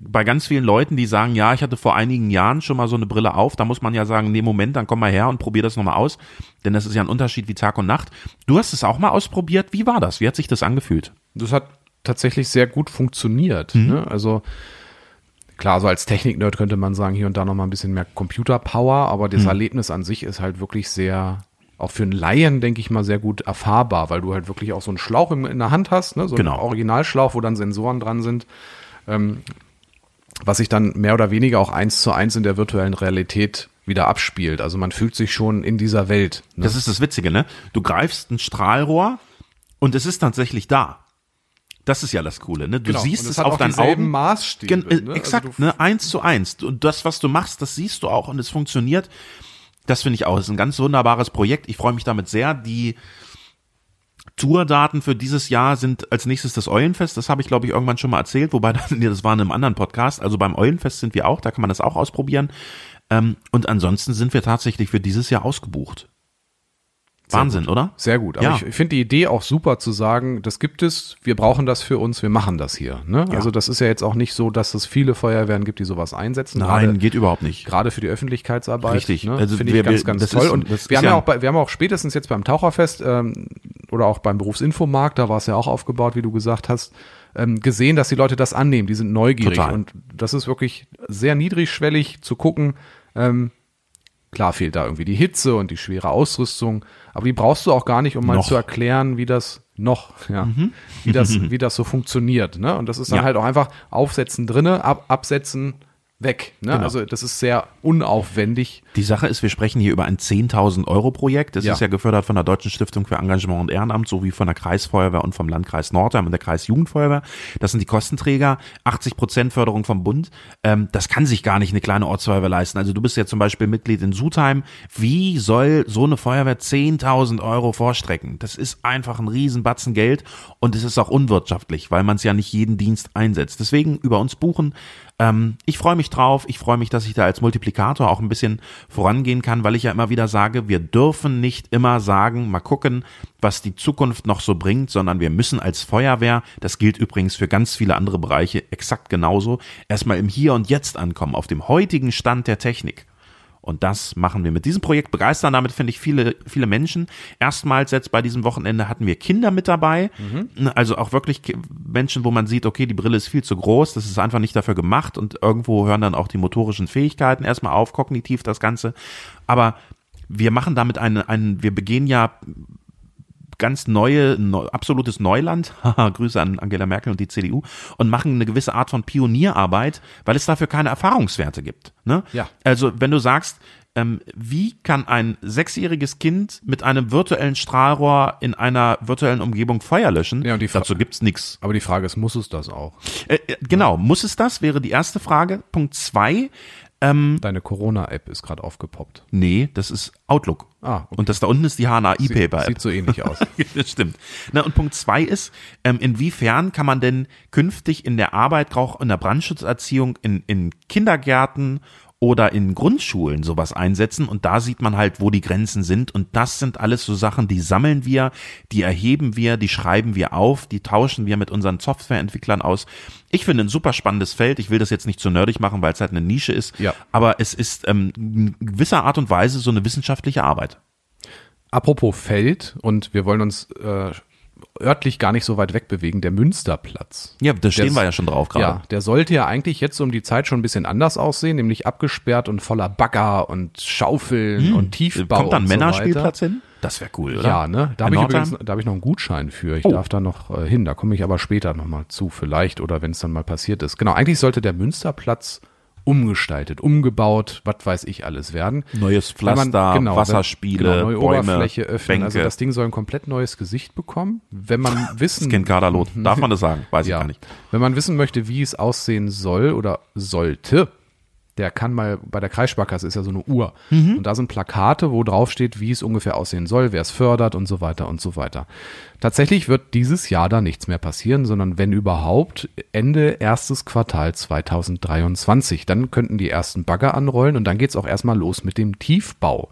Speaker 1: bei ganz vielen Leuten, die sagen, ja, ich hatte vor einigen Jahren schon mal so eine Brille auf, da muss man ja sagen, nee, Moment, dann komm mal her und probier das nochmal aus, denn das ist ja ein Unterschied wie Tag und Nacht. Du hast es auch mal ausprobiert, wie war das? Wie hat sich das angefühlt?
Speaker 2: Das hat tatsächlich sehr gut funktioniert.
Speaker 1: Mhm.
Speaker 2: Ne? Also klar, so als Technik-Nerd könnte man sagen, hier und da noch mal ein bisschen mehr Computer-Power, aber
Speaker 1: Mhm.
Speaker 2: das Erlebnis an sich ist halt wirklich sehr, auch für einen Laien, denke ich mal, sehr gut erfahrbar, weil du halt wirklich auch so einen Schlauch in, in der Hand hast, ne? so
Speaker 1: Genau.
Speaker 2: einen Originalschlauch, wo dann Sensoren dran sind, ähm, was sich dann mehr oder weniger auch eins zu eins in der virtuellen Realität wieder abspielt. Also man fühlt sich schon in dieser Welt. Ne?
Speaker 1: Das ist das Witzige, ne? Du greifst ein Strahlrohr und es ist tatsächlich da. Das ist ja das Coole, ne? Du
Speaker 2: Genau.
Speaker 1: siehst es auf deinen Augen.
Speaker 2: Maßstäbe.
Speaker 1: Gen äh,
Speaker 2: ne?
Speaker 1: Exakt,
Speaker 2: Also
Speaker 1: ne? Eins zu eins. Und das, was du machst, das siehst du auch und es funktioniert. Das finde ich auch. Das ist ein ganz wunderbares Projekt. Ich freue mich damit sehr. Die Tourdaten für dieses Jahr sind als nächstes das Eulenfest. Das habe ich, glaube ich, irgendwann schon mal erzählt. Wobei, das war in einem anderen Podcast. Also beim Eulenfest sind wir auch. Da kann man das auch ausprobieren. Ähm, und ansonsten sind wir tatsächlich für dieses Jahr ausgebucht. Wahnsinn, oder?
Speaker 2: Sehr gut. Aber
Speaker 1: Ja.
Speaker 2: ich, finde die Idee auch super zu sagen, das gibt es, wir brauchen das für uns, wir machen das hier. Ne? Also das ist ja jetzt auch nicht so, dass es viele Feuerwehren gibt, die sowas einsetzen.
Speaker 1: Nein,
Speaker 2: Gerade,
Speaker 1: geht überhaupt nicht.
Speaker 2: gerade für die Öffentlichkeitsarbeit.
Speaker 1: Richtig.
Speaker 2: Ne?
Speaker 1: Also
Speaker 2: finde ich ganz, ganz
Speaker 1: das
Speaker 2: toll.
Speaker 1: ist-
Speaker 2: Und wir haben
Speaker 1: ja
Speaker 2: ja auch, bei, wir haben auch spätestens jetzt beim Taucherfest ähm, oder auch beim Berufsinfomarkt, da war es ja auch aufgebaut, wie du gesagt hast, ähm, gesehen, dass die Leute das annehmen. Die sind neugierig.
Speaker 1: Total.
Speaker 2: Und das ist wirklich sehr niedrigschwellig zu gucken. Ähm, Klar fehlt da irgendwie die Hitze und die schwere Ausrüstung, aber die brauchst du auch gar nicht, um mal
Speaker 1: Noch.
Speaker 2: zu erklären, wie das noch, ja, wie das, wie das so funktioniert. Ne? Und das ist dann
Speaker 1: Ja.
Speaker 2: halt auch einfach Aufsetzen drinne, ab, absetzen, weg. Ne?
Speaker 1: Genau.
Speaker 2: Also das ist sehr unaufwendig.
Speaker 1: Die Sache ist, wir sprechen hier über ein 10.000 Euro Projekt. Das
Speaker 2: Ja.
Speaker 1: ist ja gefördert von der Deutschen Stiftung für Engagement und Ehrenamt sowie von der Kreisfeuerwehr und vom Landkreis Nordheim und der Kreisjugendfeuerwehr. Das sind die Kostenträger. 80 Prozent Förderung vom Bund. Ähm, das kann sich gar nicht eine kleine Ortsfeuerwehr leisten. Also du bist ja zum Beispiel Mitglied in Sudheim. Wie soll so eine Feuerwehr 10.000 Euro vorstrecken? Das ist einfach ein Riesenbatzen Geld und es ist auch unwirtschaftlich, weil man es ja nicht jeden Dienst einsetzt. Deswegen über uns buchen. Ähm, ich freue mich drauf. Ich freue mich, dass ich da als Multiplikator auch ein bisschen vorangehen kann, weil ich ja immer wieder sage, wir dürfen nicht immer sagen, mal gucken, was die Zukunft noch so bringt, sondern wir müssen als Feuerwehr, das gilt übrigens für ganz viele andere Bereiche exakt genauso, erstmal im Hier und Jetzt ankommen, auf dem heutigen Stand der Technik. Und das machen wir mit diesem Projekt begeistern. Damit finde ich viele, viele Menschen. Erstmals jetzt bei diesem Wochenende hatten wir Kinder mit dabei. Also auch wirklich Menschen, wo man sieht, okay, die Brille ist viel zu groß. Das ist einfach nicht dafür gemacht. Und irgendwo hören dann auch die motorischen Fähigkeiten erstmal auf, kognitiv das Ganze. Aber wir machen damit eine, einen, wir begehen ja ganz neue, neu, absolutes Neuland, haha, Grüße an Angela Merkel und die CDU, und machen eine gewisse Art von Pionierarbeit, weil es dafür keine Erfahrungswerte gibt. Ne?
Speaker 2: Ja.
Speaker 1: Also wenn du sagst, ähm, wie kann ein sechsjähriges Kind mit einem virtuellen Strahlrohr in einer virtuellen Umgebung Feuer löschen?
Speaker 2: Ja, und
Speaker 1: Dazu gibt's nix.
Speaker 2: Aber die Frage ist, muss es das auch?
Speaker 1: Äh, äh, genau, muss es das? Wäre die erste Frage. Punkt zwei. Hm.
Speaker 2: Deine Corona-App ist gerade aufgepoppt.
Speaker 1: Nee, das ist Outlook.
Speaker 2: Ah, okay.
Speaker 1: Und das da unten ist die HNA-E-Paper-App.
Speaker 2: Sieht so ähnlich aus.
Speaker 1: das stimmt. Na, und Punkt zwei ist, ähm, inwiefern kann man denn künftig in der Arbeit, auch in der Brandschutzerziehung, in, in Kindergärten oder in Grundschulen sowas einsetzen und da sieht man halt, wo die Grenzen sind und das sind alles so Sachen, die sammeln wir, die erheben wir, die schreiben wir auf, die tauschen wir mit unseren Softwareentwicklern aus. Ich finde ein super spannendes Feld. Ich will das jetzt nicht zu nerdig machen, weil es halt eine Nische ist,
Speaker 2: Ja.
Speaker 1: aber es ist ähm, in gewisser Art und Weise so eine wissenschaftliche Arbeit.
Speaker 2: Apropos Feld, und wir wollen uns äh, örtlich gar nicht so weit wegbewegen, der Münsterplatz.
Speaker 1: Ja, da stehen
Speaker 2: Der-
Speaker 1: wir ja schon drauf gerade.
Speaker 2: Ja, der sollte ja eigentlich jetzt um die Zeit schon ein bisschen anders aussehen, nämlich abgesperrt und voller Bagger und Schaufeln und Tiefbau.
Speaker 1: Hm. Kommt da ein
Speaker 2: so
Speaker 1: Männerspielplatz hin? Das wäre cool, oder?
Speaker 2: Ja, ne? Da habe ich übrigens, da habe ich noch einen Gutschein für. Ich
Speaker 1: Oh.
Speaker 2: darf da noch äh, hin. Da komme ich aber später nochmal zu, vielleicht oder wenn es dann mal passiert ist. Genau, eigentlich sollte der Münsterplatz umgestaltet, umgebaut, was weiß ich alles werden.
Speaker 1: Neues
Speaker 2: Weil man-
Speaker 1: Pflaster,
Speaker 2: genau,
Speaker 1: Wasserspiele,
Speaker 2: genau, neue
Speaker 1: Bäume,
Speaker 2: Oberfläche öffnen. Also
Speaker 1: Bänke.
Speaker 2: das Ding soll ein komplett neues Gesicht bekommen. Wenn man wissen,
Speaker 1: Skin Kaderlot. Darf man das sagen? Weiß ich
Speaker 2: ja,
Speaker 1: gar nicht.
Speaker 2: wenn man wissen möchte, wie es aussehen soll oder sollte, der kann mal bei der Kreissparkasse ist ja so eine Uhr
Speaker 1: Mhm.
Speaker 2: und da sind Plakate, wo drauf steht, wie es ungefähr aussehen soll, wer es fördert und so weiter und so weiter. Tatsächlich wird dieses Jahr da nichts mehr passieren, sondern wenn überhaupt Ende erstes Quartal 2023. Dann könnten die ersten Bagger anrollen und dann geht's auch erstmal los mit dem Tiefbau.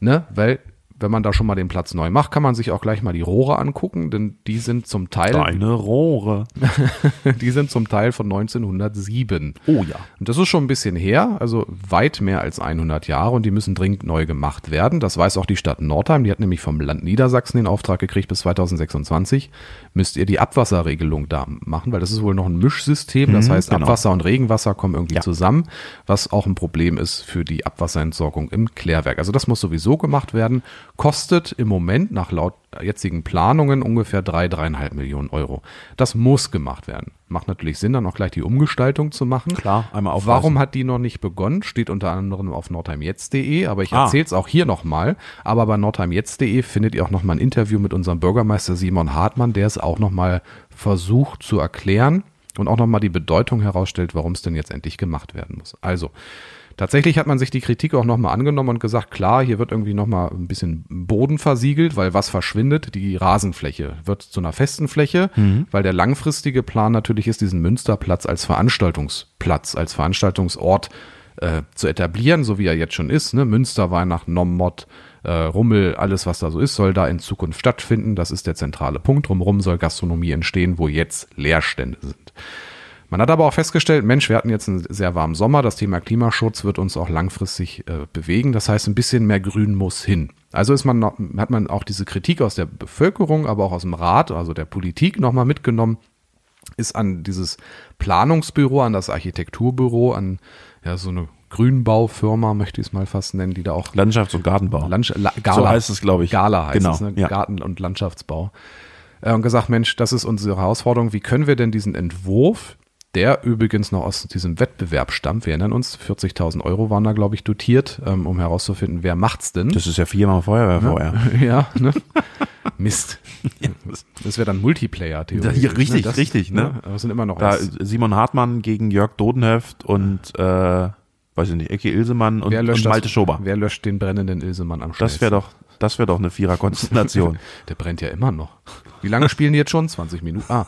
Speaker 2: Ne? Weil wenn man da schon mal den Platz neu macht, kann man sich auch gleich mal die Rohre angucken, denn die sind zum Teil
Speaker 1: Deine Rohre.
Speaker 2: die sind zum Teil von 1907.
Speaker 1: Oh ja.
Speaker 2: Und das ist schon ein bisschen her, also weit mehr als 100 Jahre und die müssen dringend neu gemacht werden. Das weiß auch die Stadt Nordheim. Die hat nämlich vom Land Niedersachsen den Auftrag gekriegt, bis 2026 müsst ihr die Abwasserregelung da machen, weil das ist wohl noch ein Mischsystem. Das
Speaker 1: Mhm,
Speaker 2: heißt,
Speaker 1: genau.
Speaker 2: Abwasser und Regenwasser kommen irgendwie
Speaker 1: Ja.
Speaker 2: zusammen, was auch ein Problem ist für die Abwasserentsorgung im Klärwerk. Also das muss sowieso gemacht werden. Kostet im Moment nach laut jetzigen Planungen ungefähr drei, dreieinhalb Millionen Euro. Das muss gemacht werden. Macht natürlich Sinn, dann auch gleich die Umgestaltung zu machen.
Speaker 1: Klar, einmal aufweisen.
Speaker 2: Warum hat die noch nicht begonnen? Steht unter anderem auf nordheimjetzt.de, aber ich
Speaker 1: Ah.
Speaker 2: erzähle es auch hier nochmal. Aber bei nordheimjetzt.de findet ihr auch nochmal ein Interview mit unserem Bürgermeister Simon Hartmann, der es auch nochmal versucht zu erklären und auch nochmal die Bedeutung herausstellt, warum es denn jetzt endlich gemacht werden muss. Also, Tatsächlich hat man sich die Kritik auch nochmal angenommen und gesagt, klar, hier wird irgendwie nochmal ein bisschen Boden versiegelt, weil was verschwindet? Die Rasenfläche wird zu einer festen Fläche, weil der langfristige Plan natürlich ist, diesen Münsterplatz als Veranstaltungsplatz, als Veranstaltungsort äh, zu etablieren, so wie er jetzt schon ist. Ne? Münster, Weihnachten, Nommod, äh, Rummel, alles was da so ist, soll da in Zukunft stattfinden. Das ist der zentrale Punkt. Drumherum soll Gastronomie entstehen, wo jetzt Leerstände sind. Man hat aber auch festgestellt, Mensch, wir hatten jetzt einen sehr warmen Sommer. Das Thema Klimaschutz wird uns auch langfristig äh, bewegen. Das heißt, ein bisschen mehr Grün muss hin. Also ist man noch, hat man auch diese Kritik aus der Bevölkerung, aber auch aus dem Rat, also der Politik nochmal mitgenommen, ist an dieses Planungsbüro, an das Architekturbüro, an ja, so eine Grünbaufirma, möchte ich es mal fast nennen, die da auch
Speaker 1: Landschafts- und Gartenbau.
Speaker 2: Landsch La Gala.
Speaker 1: So heißt es, glaube ich.
Speaker 2: Gala heißt
Speaker 1: Genau,
Speaker 2: es, ne?
Speaker 1: ja.
Speaker 2: Garten- und Landschaftsbau. Äh, und gesagt, Mensch, das ist unsere Herausforderung. Wie können wir denn diesen Entwurf, der übrigens noch aus diesem Wettbewerb stammt, wir erinnern uns, 40.000 Euro waren da, glaube ich, dotiert, ähm, um herauszufinden, wer macht's denn?
Speaker 1: Das ist ja viermal Feuerwehr vorher.
Speaker 2: ja, ne? Mist. Das wäre dann Multiplayer, theoretisch.
Speaker 1: Ja, richtig,
Speaker 2: das,
Speaker 1: richtig, ne?
Speaker 2: Aber es sind immer noch
Speaker 1: Da
Speaker 2: was.
Speaker 1: Simon Hartmann gegen Jörg Dodenhöft und äh, weiß ich nicht, Ecke Ilsemann und, und Malte
Speaker 2: das,
Speaker 1: Schober.
Speaker 2: wer löscht den brennenden Ilsemann am
Speaker 1: Das
Speaker 2: schnellsten?
Speaker 1: wäre doch, das wäre doch eine Vierer-Konstellation.
Speaker 2: Der brennt ja immer noch. Wie lange spielen die jetzt schon? 20 Minuten. Ah,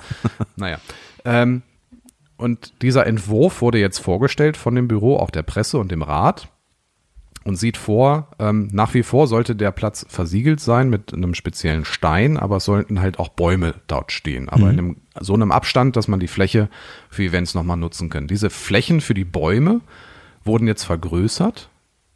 Speaker 2: naja. Ähm, und dieser Entwurf wurde jetzt vorgestellt von dem Büro, auch der Presse und dem Rat und sieht vor, ähm, nach wie vor sollte der Platz versiegelt sein mit einem speziellen Stein, aber es sollten halt auch Bäume dort stehen. Aber in einem, so einem Abstand, dass man die Fläche für Events nochmal nutzen kann. Diese Flächen für die Bäume wurden jetzt vergrößert.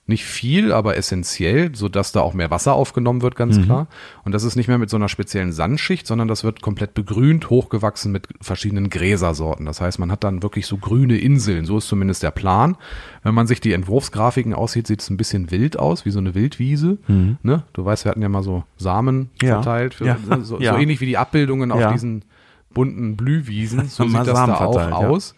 Speaker 2: Nicht viel, aber essentiell, sodass da auch mehr Wasser aufgenommen wird, ganz klar. Und das ist nicht mehr mit so einer speziellen Sandschicht, sondern das wird komplett begrünt, hochgewachsen mit verschiedenen Gräsersorten. Das heißt, man hat dann wirklich so grüne Inseln. So ist zumindest der Plan. Wenn man sich die Entwurfsgrafiken aussieht, sieht es ein bisschen wild aus, wie so eine Wildwiese. Ne? Du weißt, wir hatten ja mal so Samen
Speaker 1: Ja.
Speaker 2: verteilt. Für,
Speaker 1: Ja.
Speaker 2: So,
Speaker 1: Ja.
Speaker 2: so ähnlich wie die Abbildungen auf diesen bunten Blühwiesen. So sieht das
Speaker 1: Samen
Speaker 2: da auch
Speaker 1: verteilt,
Speaker 2: aus.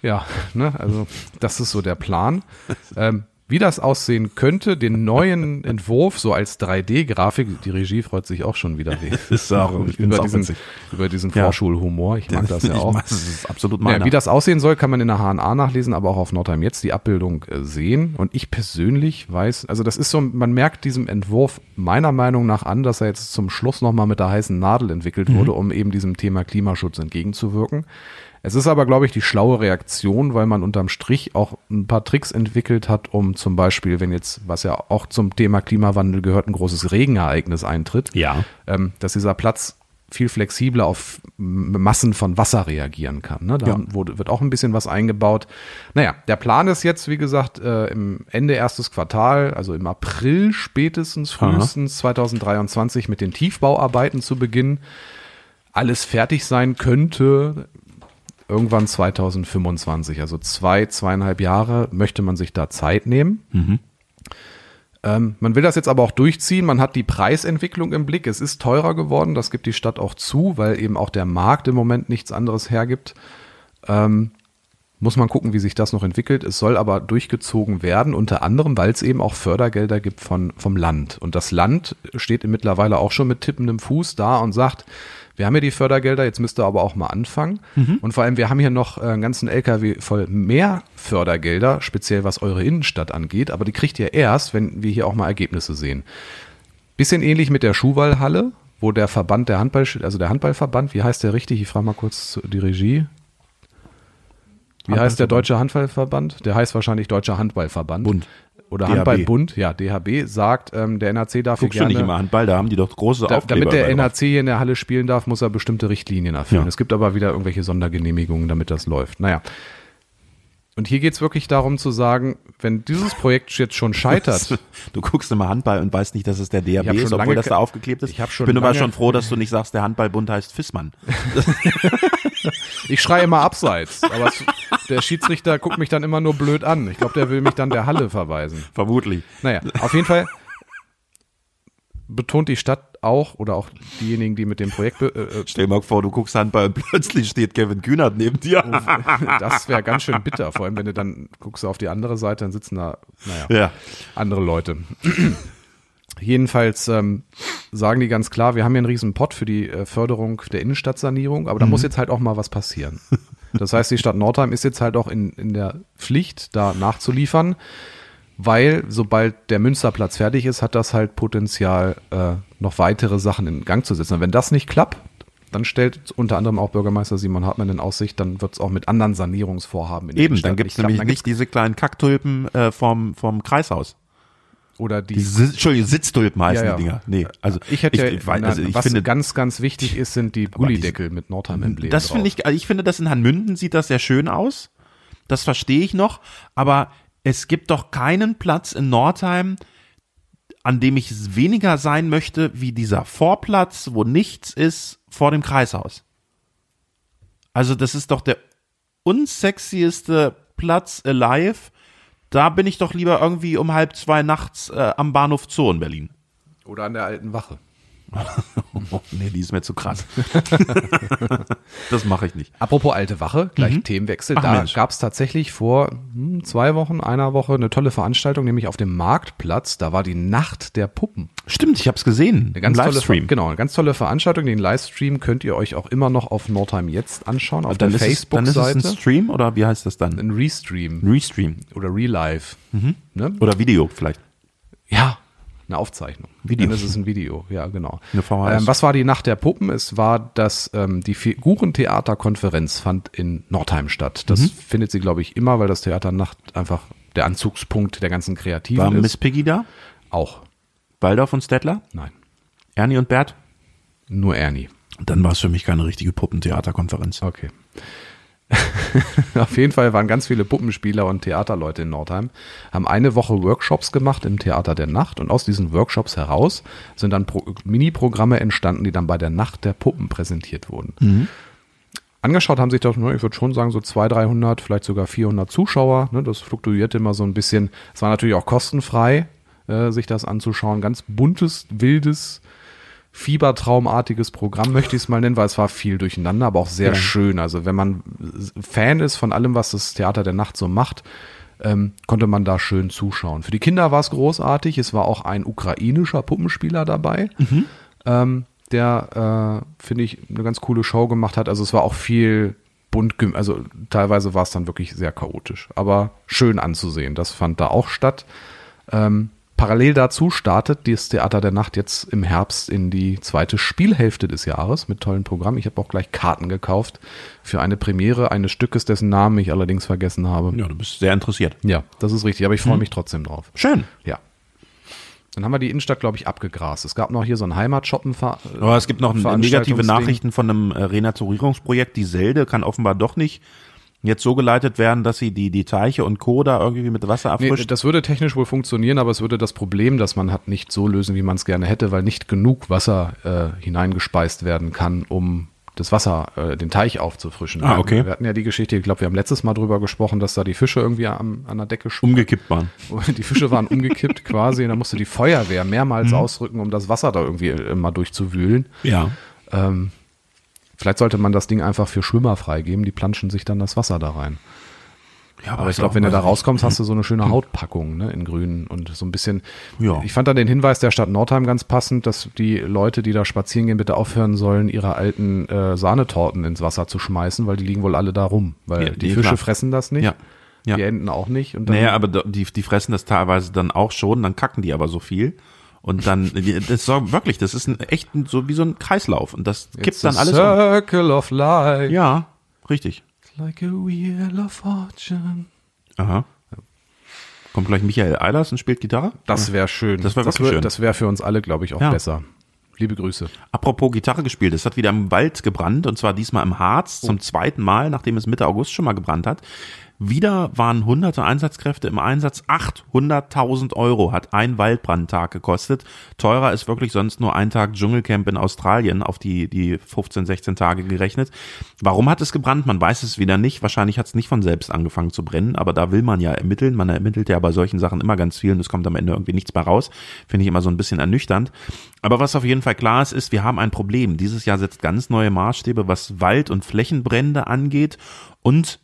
Speaker 2: Ja, ne, also das ist so der Plan. Ähm, wie das aussehen könnte, den neuen Entwurf so als 3D-Grafik, die Regie freut sich auch schon wieder.
Speaker 1: Ist auch-
Speaker 2: über, diesen,
Speaker 1: witzig.
Speaker 2: über diesen
Speaker 1: Ja.
Speaker 2: Vorschulhumor. Ich mag das ja auch.
Speaker 1: das ist absolut
Speaker 2: Ja,
Speaker 1: meiner.
Speaker 2: wie das aussehen soll, kann man in der HNA nachlesen, aber auch auf Nordheim jetzt die Abbildung äh, sehen. Und ich persönlich weiß, also das ist so, man merkt diesem Entwurf meiner Meinung nach an, dass er jetzt zum Schluss nochmal mit der heißen Nadel entwickelt wurde, um eben diesem Thema Klimaschutz entgegenzuwirken. Es ist aber, glaube ich, die schlaue Reaktion, weil man unterm Strich auch ein paar Tricks entwickelt hat, um zum Beispiel, wenn jetzt, was ja auch zum Thema Klimawandel gehört, ein großes Regenereignis eintritt,
Speaker 1: Ja.
Speaker 2: ähm, dass dieser Platz viel flexibler auf Massen von Wasser reagieren kann. Ne? Da
Speaker 1: Ja.
Speaker 2: wird auch ein bisschen was eingebaut. Naja, der Plan ist jetzt, wie gesagt, äh, im Ende erstes Quartal, also im April spätestens, frühestens 2023 mit den Tiefbauarbeiten zu beginnen. Alles fertig sein könnte irgendwann 2025, also zwei, zweieinhalb Jahre möchte man sich da Zeit nehmen. Ähm, man will das jetzt aber auch durchziehen. Man hat die Preisentwicklung im Blick. Es ist teurer geworden. Das gibt die Stadt auch zu, weil eben auch der Markt im Moment nichts anderes hergibt. Ähm, muss man gucken, wie sich das noch entwickelt. Es soll aber durchgezogen werden, unter anderem, weil es eben auch Fördergelder gibt von, vom Land. Und das Land steht mittlerweile auch schon mit tippendem Fuß da und sagt, wir haben hier die Fördergelder, jetzt müsst ihr aber auch mal anfangen. Und vor allem, wir haben hier noch äh, einen ganzen LKW voll mehr Fördergelder, speziell was eure Innenstadt angeht, aber die kriegt ihr erst, wenn wir hier auch mal Ergebnisse sehen. Bisschen ähnlich mit der Schuhwallhalle, wo der Verband der Handball, also der Handballverband, wie heißt der richtig? Ich frage mal kurz die Regie. Wie heißt der Deutsche Handballverband? Der heißt wahrscheinlich Deutscher Handballverband.
Speaker 1: Bund.
Speaker 2: Oder
Speaker 1: DHB.
Speaker 2: Handballbund, ja, DHB sagt, ähm, der NAC darf
Speaker 1: Guckst du nicht
Speaker 2: gerne,
Speaker 1: immer Handball, da haben die doch große
Speaker 2: da,
Speaker 1: Aufkleber.
Speaker 2: damit der. NAC hier in der Halle spielen darf, muss er bestimmte Richtlinien erfüllen.
Speaker 1: Ja.
Speaker 2: Es gibt aber wieder irgendwelche Sondergenehmigungen, damit das läuft. Naja. Und hier geht's wirklich darum zu sagen, wenn dieses Projekt jetzt schon scheitert,
Speaker 1: Du guckst immer Handball und weißt nicht, dass es der DHB ist, obwohl
Speaker 2: lange
Speaker 1: das da aufgeklebt ist.
Speaker 2: Ich hab schon
Speaker 1: bin aber schon froh, dass du nicht sagst, der Handballbund heißt Fissmann.
Speaker 2: ich schreie immer abseits, aber es, der Schiedsrichter guckt mich dann immer nur blöd an. Ich glaube, der will mich dann der Halle verweisen.
Speaker 1: Vermutlich.
Speaker 2: Naja, auf jeden Fall betont die Stadt auch oder auch diejenigen, die mit dem Projekt, be- äh,
Speaker 1: Stell dir mal vor, du guckst Handball und plötzlich steht Kevin Kühnert neben dir.
Speaker 2: das wäre ganz schön bitter, vor allem wenn du dann guckst auf die andere Seite, dann sitzen da, naja,
Speaker 1: Ja.
Speaker 2: andere Leute. Jedenfalls ähm, sagen die ganz klar, wir haben hier einen riesen Pott für die äh, Förderung der Innenstadtsanierung, aber da muss jetzt halt auch mal was passieren. Das heißt, die Stadt Nordheim ist jetzt halt auch in, in der Pflicht, da nachzuliefern, weil sobald der Münsterplatz fertig ist, hat das halt Potenzial, äh, noch weitere Sachen in Gang zu setzen. Und wenn das nicht klappt, dann stellt unter anderem auch Bürgermeister Simon Hartmann in Aussicht, dann wird es auch mit anderen Sanierungsvorhaben in der
Speaker 1: Eben, dann
Speaker 2: nicht klappen.
Speaker 1: nämlich nicht diese kleinen Kacktulpen äh, vom, vom Kreishaus.
Speaker 2: Oder die
Speaker 1: Die Entschuldigung, Sitztulpen heißen
Speaker 2: Ja, ja.
Speaker 1: die Dinger. Nee, also
Speaker 2: Ich hätte ja,
Speaker 1: ich, weiß, also ich
Speaker 2: was
Speaker 1: finde,
Speaker 2: ganz, ganz wichtig ist, sind die Gullideckel mit Nordheim-Emblem.
Speaker 1: das finde ich, also ich finde, das in Hanmünden sieht das sehr schön aus. Das verstehe ich noch. Aber es gibt doch keinen Platz in Nordheim, an dem ich weniger sein möchte, wie dieser Vorplatz, wo nichts ist, vor dem Kreishaus. Also das ist doch der unsexieste Platz alive. Da bin ich doch lieber irgendwie um halb zwei nachts äh, am Bahnhof Zoo in Berlin.
Speaker 2: Oder an der alten Wache.
Speaker 1: Oh, nee, die ist mir zu krass. das mache ich nicht.
Speaker 2: Apropos alte Wache, gleich Themenwechsel.
Speaker 1: Mhm. Ach,
Speaker 2: da gab es tatsächlich vor hm, zwei Wochen, einer Woche eine tolle Veranstaltung, nämlich auf dem Marktplatz. Da war die Nacht der Puppen.
Speaker 1: Stimmt, ich habe es gesehen.
Speaker 2: Eine ganz
Speaker 1: Im
Speaker 2: tolle,
Speaker 1: Livestream.
Speaker 2: genau, eine ganz tolle Veranstaltung. Den Livestream könnt ihr euch auch immer noch auf Nordheim jetzt anschauen, auf
Speaker 1: dann
Speaker 2: der
Speaker 1: es, dann ist es
Speaker 2: Facebook-Seite.
Speaker 1: ein Stream oder wie heißt das dann?
Speaker 2: Ein Restream
Speaker 1: Restream
Speaker 2: oder Relive.
Speaker 1: Mhm.
Speaker 2: Ne?
Speaker 1: oder Video vielleicht.
Speaker 2: Ja, eine Aufzeichnung.
Speaker 1: Video.
Speaker 2: Dann ist es ein Video, ja, genau.
Speaker 1: Eine VHS.
Speaker 2: Ähm, was war die Nacht der Puppen? Es war das, ähm, die Figurentheaterkonferenz fand in Nordheim statt. Das
Speaker 1: Mhm.
Speaker 2: findet sie, glaube ich, immer, weil das Theater Nacht einfach der Anzugspunkt der ganzen Kreativen
Speaker 1: War
Speaker 2: ist.
Speaker 1: Miss Piggy da?
Speaker 2: Auch.
Speaker 1: Waldorf und Stettler?
Speaker 2: Nein.
Speaker 1: Ernie und Bert?
Speaker 2: Nur Ernie.
Speaker 1: Dann war es für mich keine richtige Puppentheaterkonferenz.
Speaker 2: Okay. Auf jeden Fall waren ganz viele Puppenspieler und Theaterleute in Nordheim, haben eine Woche Workshops gemacht im Theater der Nacht und aus diesen Workshops heraus sind dann Pro Mini-Programme entstanden, die dann bei der Nacht der Puppen präsentiert wurden. Angeschaut haben sich doch, ne, ich würde schon sagen, so 200, 300, vielleicht sogar 400 Zuschauer. Ne, das fluktuierte immer so ein bisschen. Es war natürlich auch kostenfrei, äh, sich das anzuschauen. Ganz buntes, wildes, fiebertraumartiges Programm, möchte ich es mal nennen, weil es war viel durcheinander, aber auch sehr
Speaker 1: Ja.
Speaker 2: schön. Also wenn man Fan ist von allem, was das Theater der Nacht so macht, ähm, konnte man da schön zuschauen. Für die Kinder war es großartig. Es war auch ein ukrainischer Puppenspieler dabei, ähm, der, äh, finde ich, eine ganz coole Show gemacht hat. Also es war auch viel bunt, also teilweise war es dann wirklich sehr chaotisch, aber schön anzusehen. Das fand da auch statt. Ähm, parallel dazu startet das Theater der Nacht jetzt im Herbst in die zweite Spielhälfte des Jahres mit tollen Programmen. Ich habe auch gleich Karten gekauft für eine Premiere eines Stückes, dessen Namen ich allerdings vergessen habe.
Speaker 1: Ja, du bist sehr interessiert.
Speaker 2: Ja, das ist richtig, aber ich freue mich trotzdem drauf.
Speaker 1: Schön.
Speaker 2: Ja. Dann haben wir die Innenstadt, glaube ich, abgegrast. Es gab noch hier so einen Heimatshoppen.
Speaker 1: Aber es gibt noch negative Nachrichten von einem äh, Renaturierungsprojekt. Die Selde kann offenbar doch nicht jetzt so geleitet werden, dass sie die, die Teiche und Co. da irgendwie mit Wasser abfrischt?
Speaker 2: Nee, das würde technisch wohl funktionieren, aber es würde das Problem, das man hat, nicht so lösen, wie man es gerne hätte, weil nicht genug Wasser äh, hineingespeist werden kann, um das Wasser, äh, den Teich aufzufrischen.
Speaker 1: Ah, okay.
Speaker 2: Wir hatten ja die Geschichte, ich glaube, wir haben letztes Mal drüber gesprochen, dass da die Fische irgendwie am, an der Decke.
Speaker 1: Umgekippt waren.
Speaker 2: Die Fische waren umgekippt quasi und da musste die Feuerwehr mehrmals mhm. ausrücken, um das Wasser da irgendwie äh, mal durchzuwühlen.
Speaker 1: Ja.
Speaker 2: Ähm, Vielleicht sollte man das Ding einfach für Schwimmer freigeben, die planschen sich dann das Wasser da rein. Ja, aber, aber ich glaube, wenn du da rauskommst, hast du so eine schöne hm. Hautpackung ne, in grün und so ein bisschen. Ja. Ich fand dann den Hinweis der Stadt Nordheim ganz passend, dass die Leute, die da spazieren gehen, bitte aufhören sollen, ihre alten äh, Sahnetorten ins Wasser zu schmeißen, weil die liegen wohl alle da rum. Weil ja, die Fische klar. fressen das nicht.
Speaker 1: Ja.
Speaker 2: Ja. Die Enten auch nicht.
Speaker 1: Und dann naja, aber die, die fressen das teilweise dann auch schon, dann kacken die aber so viel. Und dann, das ist wirklich, das ist ein echt so wie so ein Kreislauf. Und das kippt It's dann alles
Speaker 2: Circle um. of life.
Speaker 1: Ja, richtig.
Speaker 2: like a wheel of fortune.
Speaker 1: Aha. Kommt gleich Michael Eilers und spielt Gitarre?
Speaker 2: Das wäre schön.
Speaker 1: Das wäre wirklich wär, schön.
Speaker 2: Das wäre für uns alle, glaube ich, auch ja. besser. Liebe Grüße.
Speaker 1: Apropos Gitarre gespielt, es hat wieder im Wald gebrannt und zwar diesmal im Harz oh. zum zweiten Mal, nachdem es Mitte August schon mal gebrannt hat. Wieder waren hunderte Einsatzkräfte im Einsatz. 800.000 Euro hat ein Waldbrandtag gekostet. Teurer ist wirklich sonst nur ein Tag Dschungelcamp in Australien auf die, die 15, 16 Tage gerechnet. Warum hat es gebrannt? Man weiß es wieder nicht. Wahrscheinlich hat es nicht von selbst angefangen zu brennen, aber da will man ja ermitteln. Man ermittelt ja bei solchen Sachen immer ganz viel und es kommt am Ende irgendwie nichts mehr raus. Finde ich immer so ein bisschen ernüchternd. Aber was auf jeden Fall klar ist, ist, wir haben ein Problem. Dieses Jahr setzt ganz neue Maßstäbe, was Wald- und Flächenbrände angeht und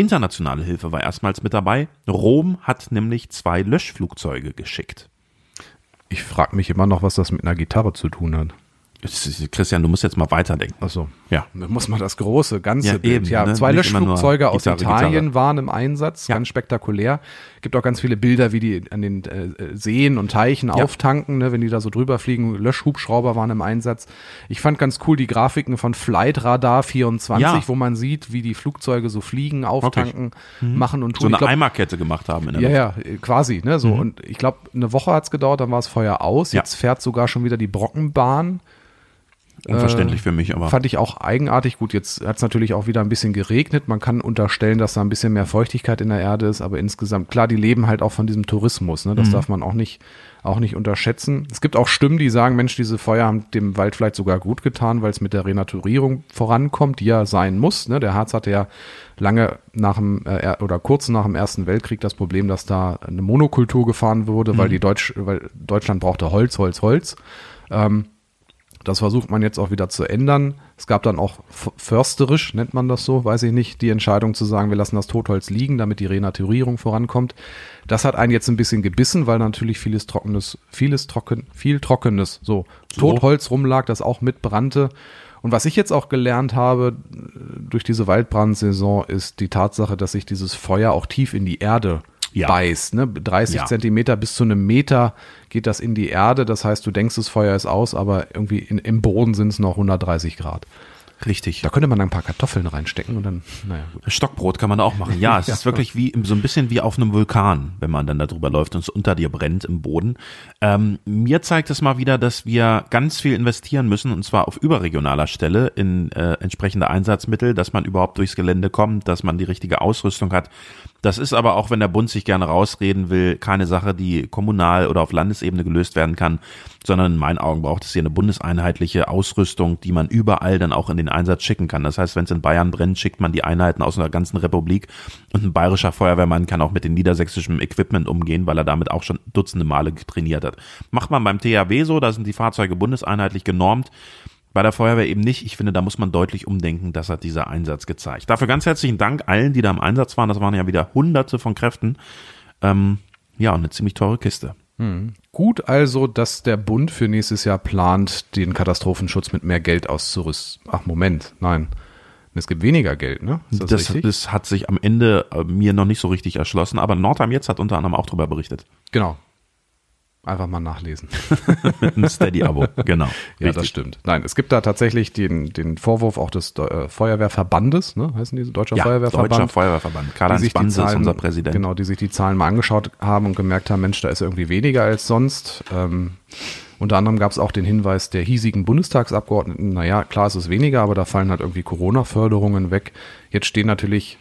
Speaker 1: Internationale Hilfe war erstmals mit dabei. Rom hat nämlich zwei Löschflugzeuge geschickt.
Speaker 2: Ich frage mich immer noch, was das mit einer Gitarre zu tun hat.
Speaker 1: Christian, du musst jetzt mal weiterdenken.
Speaker 2: Achso. Ja. Da muss man das große, ganze ja, Bild. Eben, ja, ne? zwei Löschflugzeuge aus Gitarre, Italien Gitarre. waren im Einsatz, ja. ganz spektakulär. Gibt auch ganz viele Bilder, wie die an den äh, Seen und Teichen ja. auftanken, ne, wenn die da so drüber fliegen. Löschhubschrauber waren im Einsatz. Ich fand ganz cool die Grafiken von Flight Radar 24, ja. wo man sieht, wie die Flugzeuge so fliegen, auftanken, mhm. machen und
Speaker 1: tun. So eine glaub, Eimerkette gemacht haben
Speaker 2: in der Ja, Luft. ja, quasi. Ne, so. Mhm. Und ich glaube, eine Woche hat's gedauert, dann war das Feuer aus. Jetzt fährt sogar schon wieder die Brockenbahn
Speaker 1: Unverständlich äh, für mich, aber.
Speaker 2: Fand ich auch eigenartig. Gut, jetzt hat es natürlich auch wieder ein bisschen geregnet. Man kann unterstellen, dass da ein bisschen mehr Feuchtigkeit in der Erde ist, aber insgesamt, klar, die leben halt auch von diesem Tourismus. Ne? Das mhm. darf man auch nicht, auch nicht unterschätzen. Es gibt auch Stimmen, die sagen, Mensch, diese Feuer haben dem Wald vielleicht sogar gut getan, weil es mit der Renaturierung vorankommt, die ja sein muss. Ne? Der Harz hatte ja lange nach dem äh, oder kurz nach dem Ersten Weltkrieg das Problem, dass da eine Monokultur gefahren wurde, mhm. weil die Deutsch, weil Deutschland brauchte Holz, Holz, Holz. Ähm, das versucht man jetzt auch wieder zu ändern. Es gab dann auch försterisch, nennt man das so, weiß ich nicht, die Entscheidung zu sagen, wir lassen das Totholz liegen, damit die Renaturierung vorankommt. Das hat einen jetzt ein bisschen gebissen, weil natürlich vieles Trockenes, vieles Trocken, viel Trockenes, so, so. Totholz rumlag, das auch mitbrannte. Und was ich jetzt auch gelernt habe durch diese Waldbrandsaison ist die Tatsache, dass sich dieses Feuer auch tief in die Erde ja. beißt. Ne? 30 ja. Zentimeter bis zu einem Meter geht das in die Erde. Das heißt, du denkst, das Feuer ist aus, aber irgendwie in, im Boden sind es noch 130 Grad.
Speaker 1: Richtig.
Speaker 2: Da könnte man ein paar Kartoffeln reinstecken und dann, naja.
Speaker 1: Gut. Stockbrot kann man auch machen. Ja, es ja. ist wirklich wie, so ein bisschen wie auf einem Vulkan, wenn man dann da drüber läuft und es unter dir brennt im Boden. Ähm, mir zeigt es mal wieder, dass wir ganz viel investieren müssen und zwar auf überregionaler Stelle in äh, entsprechende Einsatzmittel, dass man überhaupt durchs Gelände kommt, dass man die richtige Ausrüstung hat. Das ist aber auch, wenn der Bund sich gerne rausreden will, keine Sache, die kommunal oder auf Landesebene gelöst werden kann, sondern in meinen Augen braucht es hier eine bundeseinheitliche Ausrüstung, die man überall dann auch in den Einsatz schicken kann. Das heißt, wenn es in Bayern brennt, schickt man die Einheiten aus einer ganzen Republik und ein bayerischer Feuerwehrmann kann auch mit dem niedersächsischen Equipment umgehen, weil er damit auch schon dutzende Male trainiert hat. Macht man beim THW so, da sind die Fahrzeuge bundeseinheitlich genormt. Bei der Feuerwehr eben nicht. Ich finde, da muss man deutlich umdenken. Das hat dieser Einsatz gezeigt. Dafür ganz herzlichen Dank allen, die da im Einsatz waren. Das waren ja wieder hunderte von Kräften. Ähm, ja, und eine ziemlich teure Kiste.
Speaker 2: Hm. Gut also, dass der Bund für nächstes Jahr plant, den Katastrophenschutz mit mehr Geld auszurüsten. Ach, Moment, nein. Es gibt weniger Geld, ne?
Speaker 1: Das, das, das, hat sich am Ende äh, mir noch nicht so richtig erschlossen, aber Nordheim jetzt hat unter anderem auch darüber berichtet.
Speaker 2: Genau. Einfach mal nachlesen.
Speaker 1: Ein Steady-Abo, genau.
Speaker 2: Ja,
Speaker 1: Richtig.
Speaker 2: das stimmt. Nein, es gibt da tatsächlich den, den Vorwurf auch des äh, Feuerwehrverbandes, ne? heißen die Deutscher
Speaker 1: Ja,
Speaker 2: Feuerwehrverband?
Speaker 1: Deutscher Feuerwehrverband. Karl-Heinz Banse ist unser Präsident.
Speaker 2: Genau, die sich die Zahlen mal angeschaut haben und gemerkt haben, Mensch, da ist irgendwie weniger als sonst. Ähm, unter anderem gab es auch den Hinweis der hiesigen Bundestagsabgeordneten, naja, klar ist es weniger, aber da fallen halt irgendwie Corona-Förderungen weg. Jetzt stehen natürlich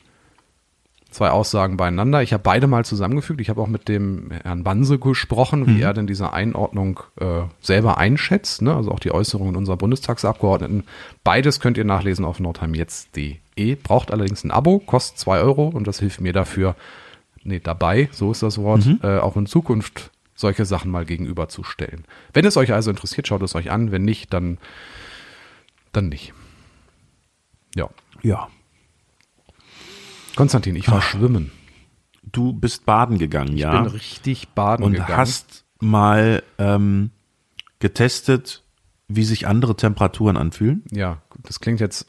Speaker 2: zwei Aussagen beieinander. Ich habe beide mal zusammengefügt. Ich habe auch mit dem Herrn Banse gesprochen, wie er denn diese Einordnung äh, selber einschätzt. Ne? Also auch die Äußerungen unserer Bundestagsabgeordneten. Beides könnt ihr nachlesen auf nordheimjetzt.de. Braucht allerdings ein Abo, kostet zwei Euro und das hilft mir dafür, nee, dabei, so ist das Wort, äh, auch in Zukunft solche Sachen mal gegenüberzustellen. Wenn es euch also interessiert, schaut es euch an. Wenn nicht, dann, dann nicht. Ja.
Speaker 1: Ja.
Speaker 2: Konstantin, ich war schwimmen.
Speaker 1: Du bist baden gegangen,
Speaker 2: Ich
Speaker 1: ja.
Speaker 2: bin richtig baden
Speaker 1: und
Speaker 2: gegangen.
Speaker 1: hast mal ähm, getestet, wie sich andere Temperaturen anfühlen.
Speaker 2: Ja, das klingt jetzt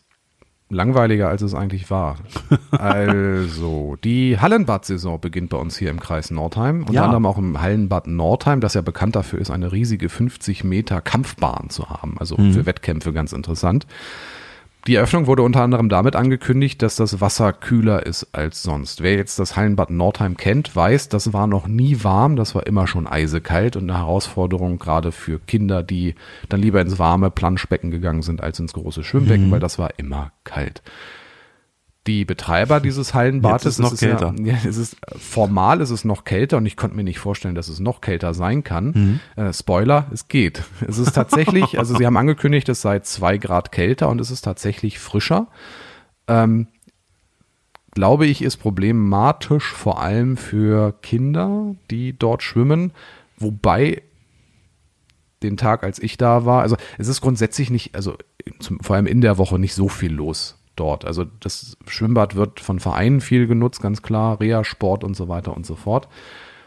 Speaker 2: langweiliger, als es eigentlich war. also, die Hallenbad-Saison beginnt bei uns hier im Kreis Nordheim. Unter
Speaker 1: Ja.
Speaker 2: anderem auch im Hallenbad Nordheim, das ja bekannt dafür ist, eine riesige 50 Meter Kampfbahn zu haben. Also für Wettkämpfe ganz interessant. Die Eröffnung wurde unter anderem damit angekündigt, dass das Wasser kühler ist als sonst. Wer jetzt das Hallenbad Nordheim kennt, weiß, das war noch nie warm, das war immer schon eisekalt und eine Herausforderung gerade für Kinder, die dann lieber ins warme Planschbecken gegangen sind als ins große Schwimmbecken, weil das war immer kalt. Die Betreiber dieses Hallenbades,
Speaker 1: Jetzt ist es noch
Speaker 2: es
Speaker 1: kälter.
Speaker 2: Ja, es ist formal ist es noch kälter und ich konnte mir nicht vorstellen, dass es noch kälter sein kann. Äh, Spoiler, es geht. Es ist tatsächlich, also sie haben angekündigt, es sei zwei Grad kälter und es ist tatsächlich frischer. Ähm, glaube ich, ist problematisch vor allem für Kinder, die dort schwimmen, wobei den Tag, als ich da war, also es ist grundsätzlich nicht, also zum, vor allem in der Woche nicht so viel los dort. Also das Schwimmbad wird von Vereinen viel genutzt, ganz klar, Reha, Sport und so weiter und so fort.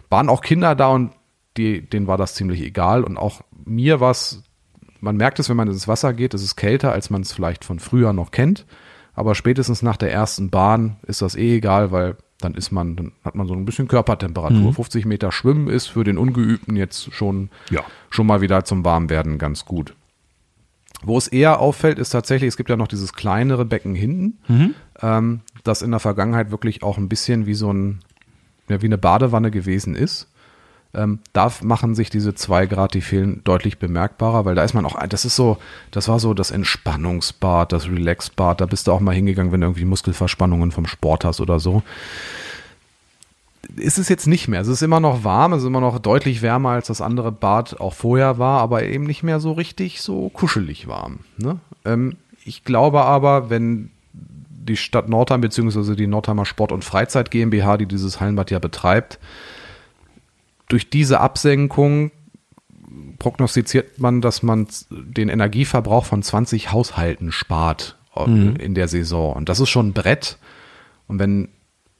Speaker 2: Waren auch Kinder da und die, denen war das ziemlich egal und auch mir war es, man merkt es, wenn man ins Wasser geht, es ist kälter, als man es vielleicht von früher noch kennt. Aber spätestens nach der ersten Bahn ist das eh egal, weil dann ist man, dann hat man so ein bisschen Körpertemperatur. 50 Meter Schwimmen ist für den Ungeübten jetzt schon,
Speaker 1: Ja.
Speaker 2: schon mal wieder zum Warmwerden ganz gut. Wo es eher auffällt, ist tatsächlich, es gibt ja noch dieses kleinere Becken hinten, ähm, das in der Vergangenheit wirklich auch ein bisschen wie so ein, ja, wie eine Badewanne gewesen ist. Ähm, da machen sich diese zwei Grad, die fehlen, deutlich bemerkbarer, weil da ist man auch, das ist so, das war so das Entspannungsbad, das Relaxbad, da bist du auch mal hingegangen, wenn du irgendwie Muskelverspannungen vom Sport hast oder so. Ist es jetzt nicht mehr. Es ist immer noch warm, es ist immer noch deutlich wärmer, als das andere Bad auch vorher war, aber eben nicht mehr so richtig so kuschelig warm. Ne? Ähm, ich glaube aber, wenn die Stadt Nordheim bzw. die Nordheimer Sport- und Freizeit GmbH, die dieses Hallenbad ja betreibt, durch diese Absenkung prognostiziert man, dass man den Energieverbrauch von 20 Haushalten spart äh, in der Saison. Und das ist schon ein Brett. Und wenn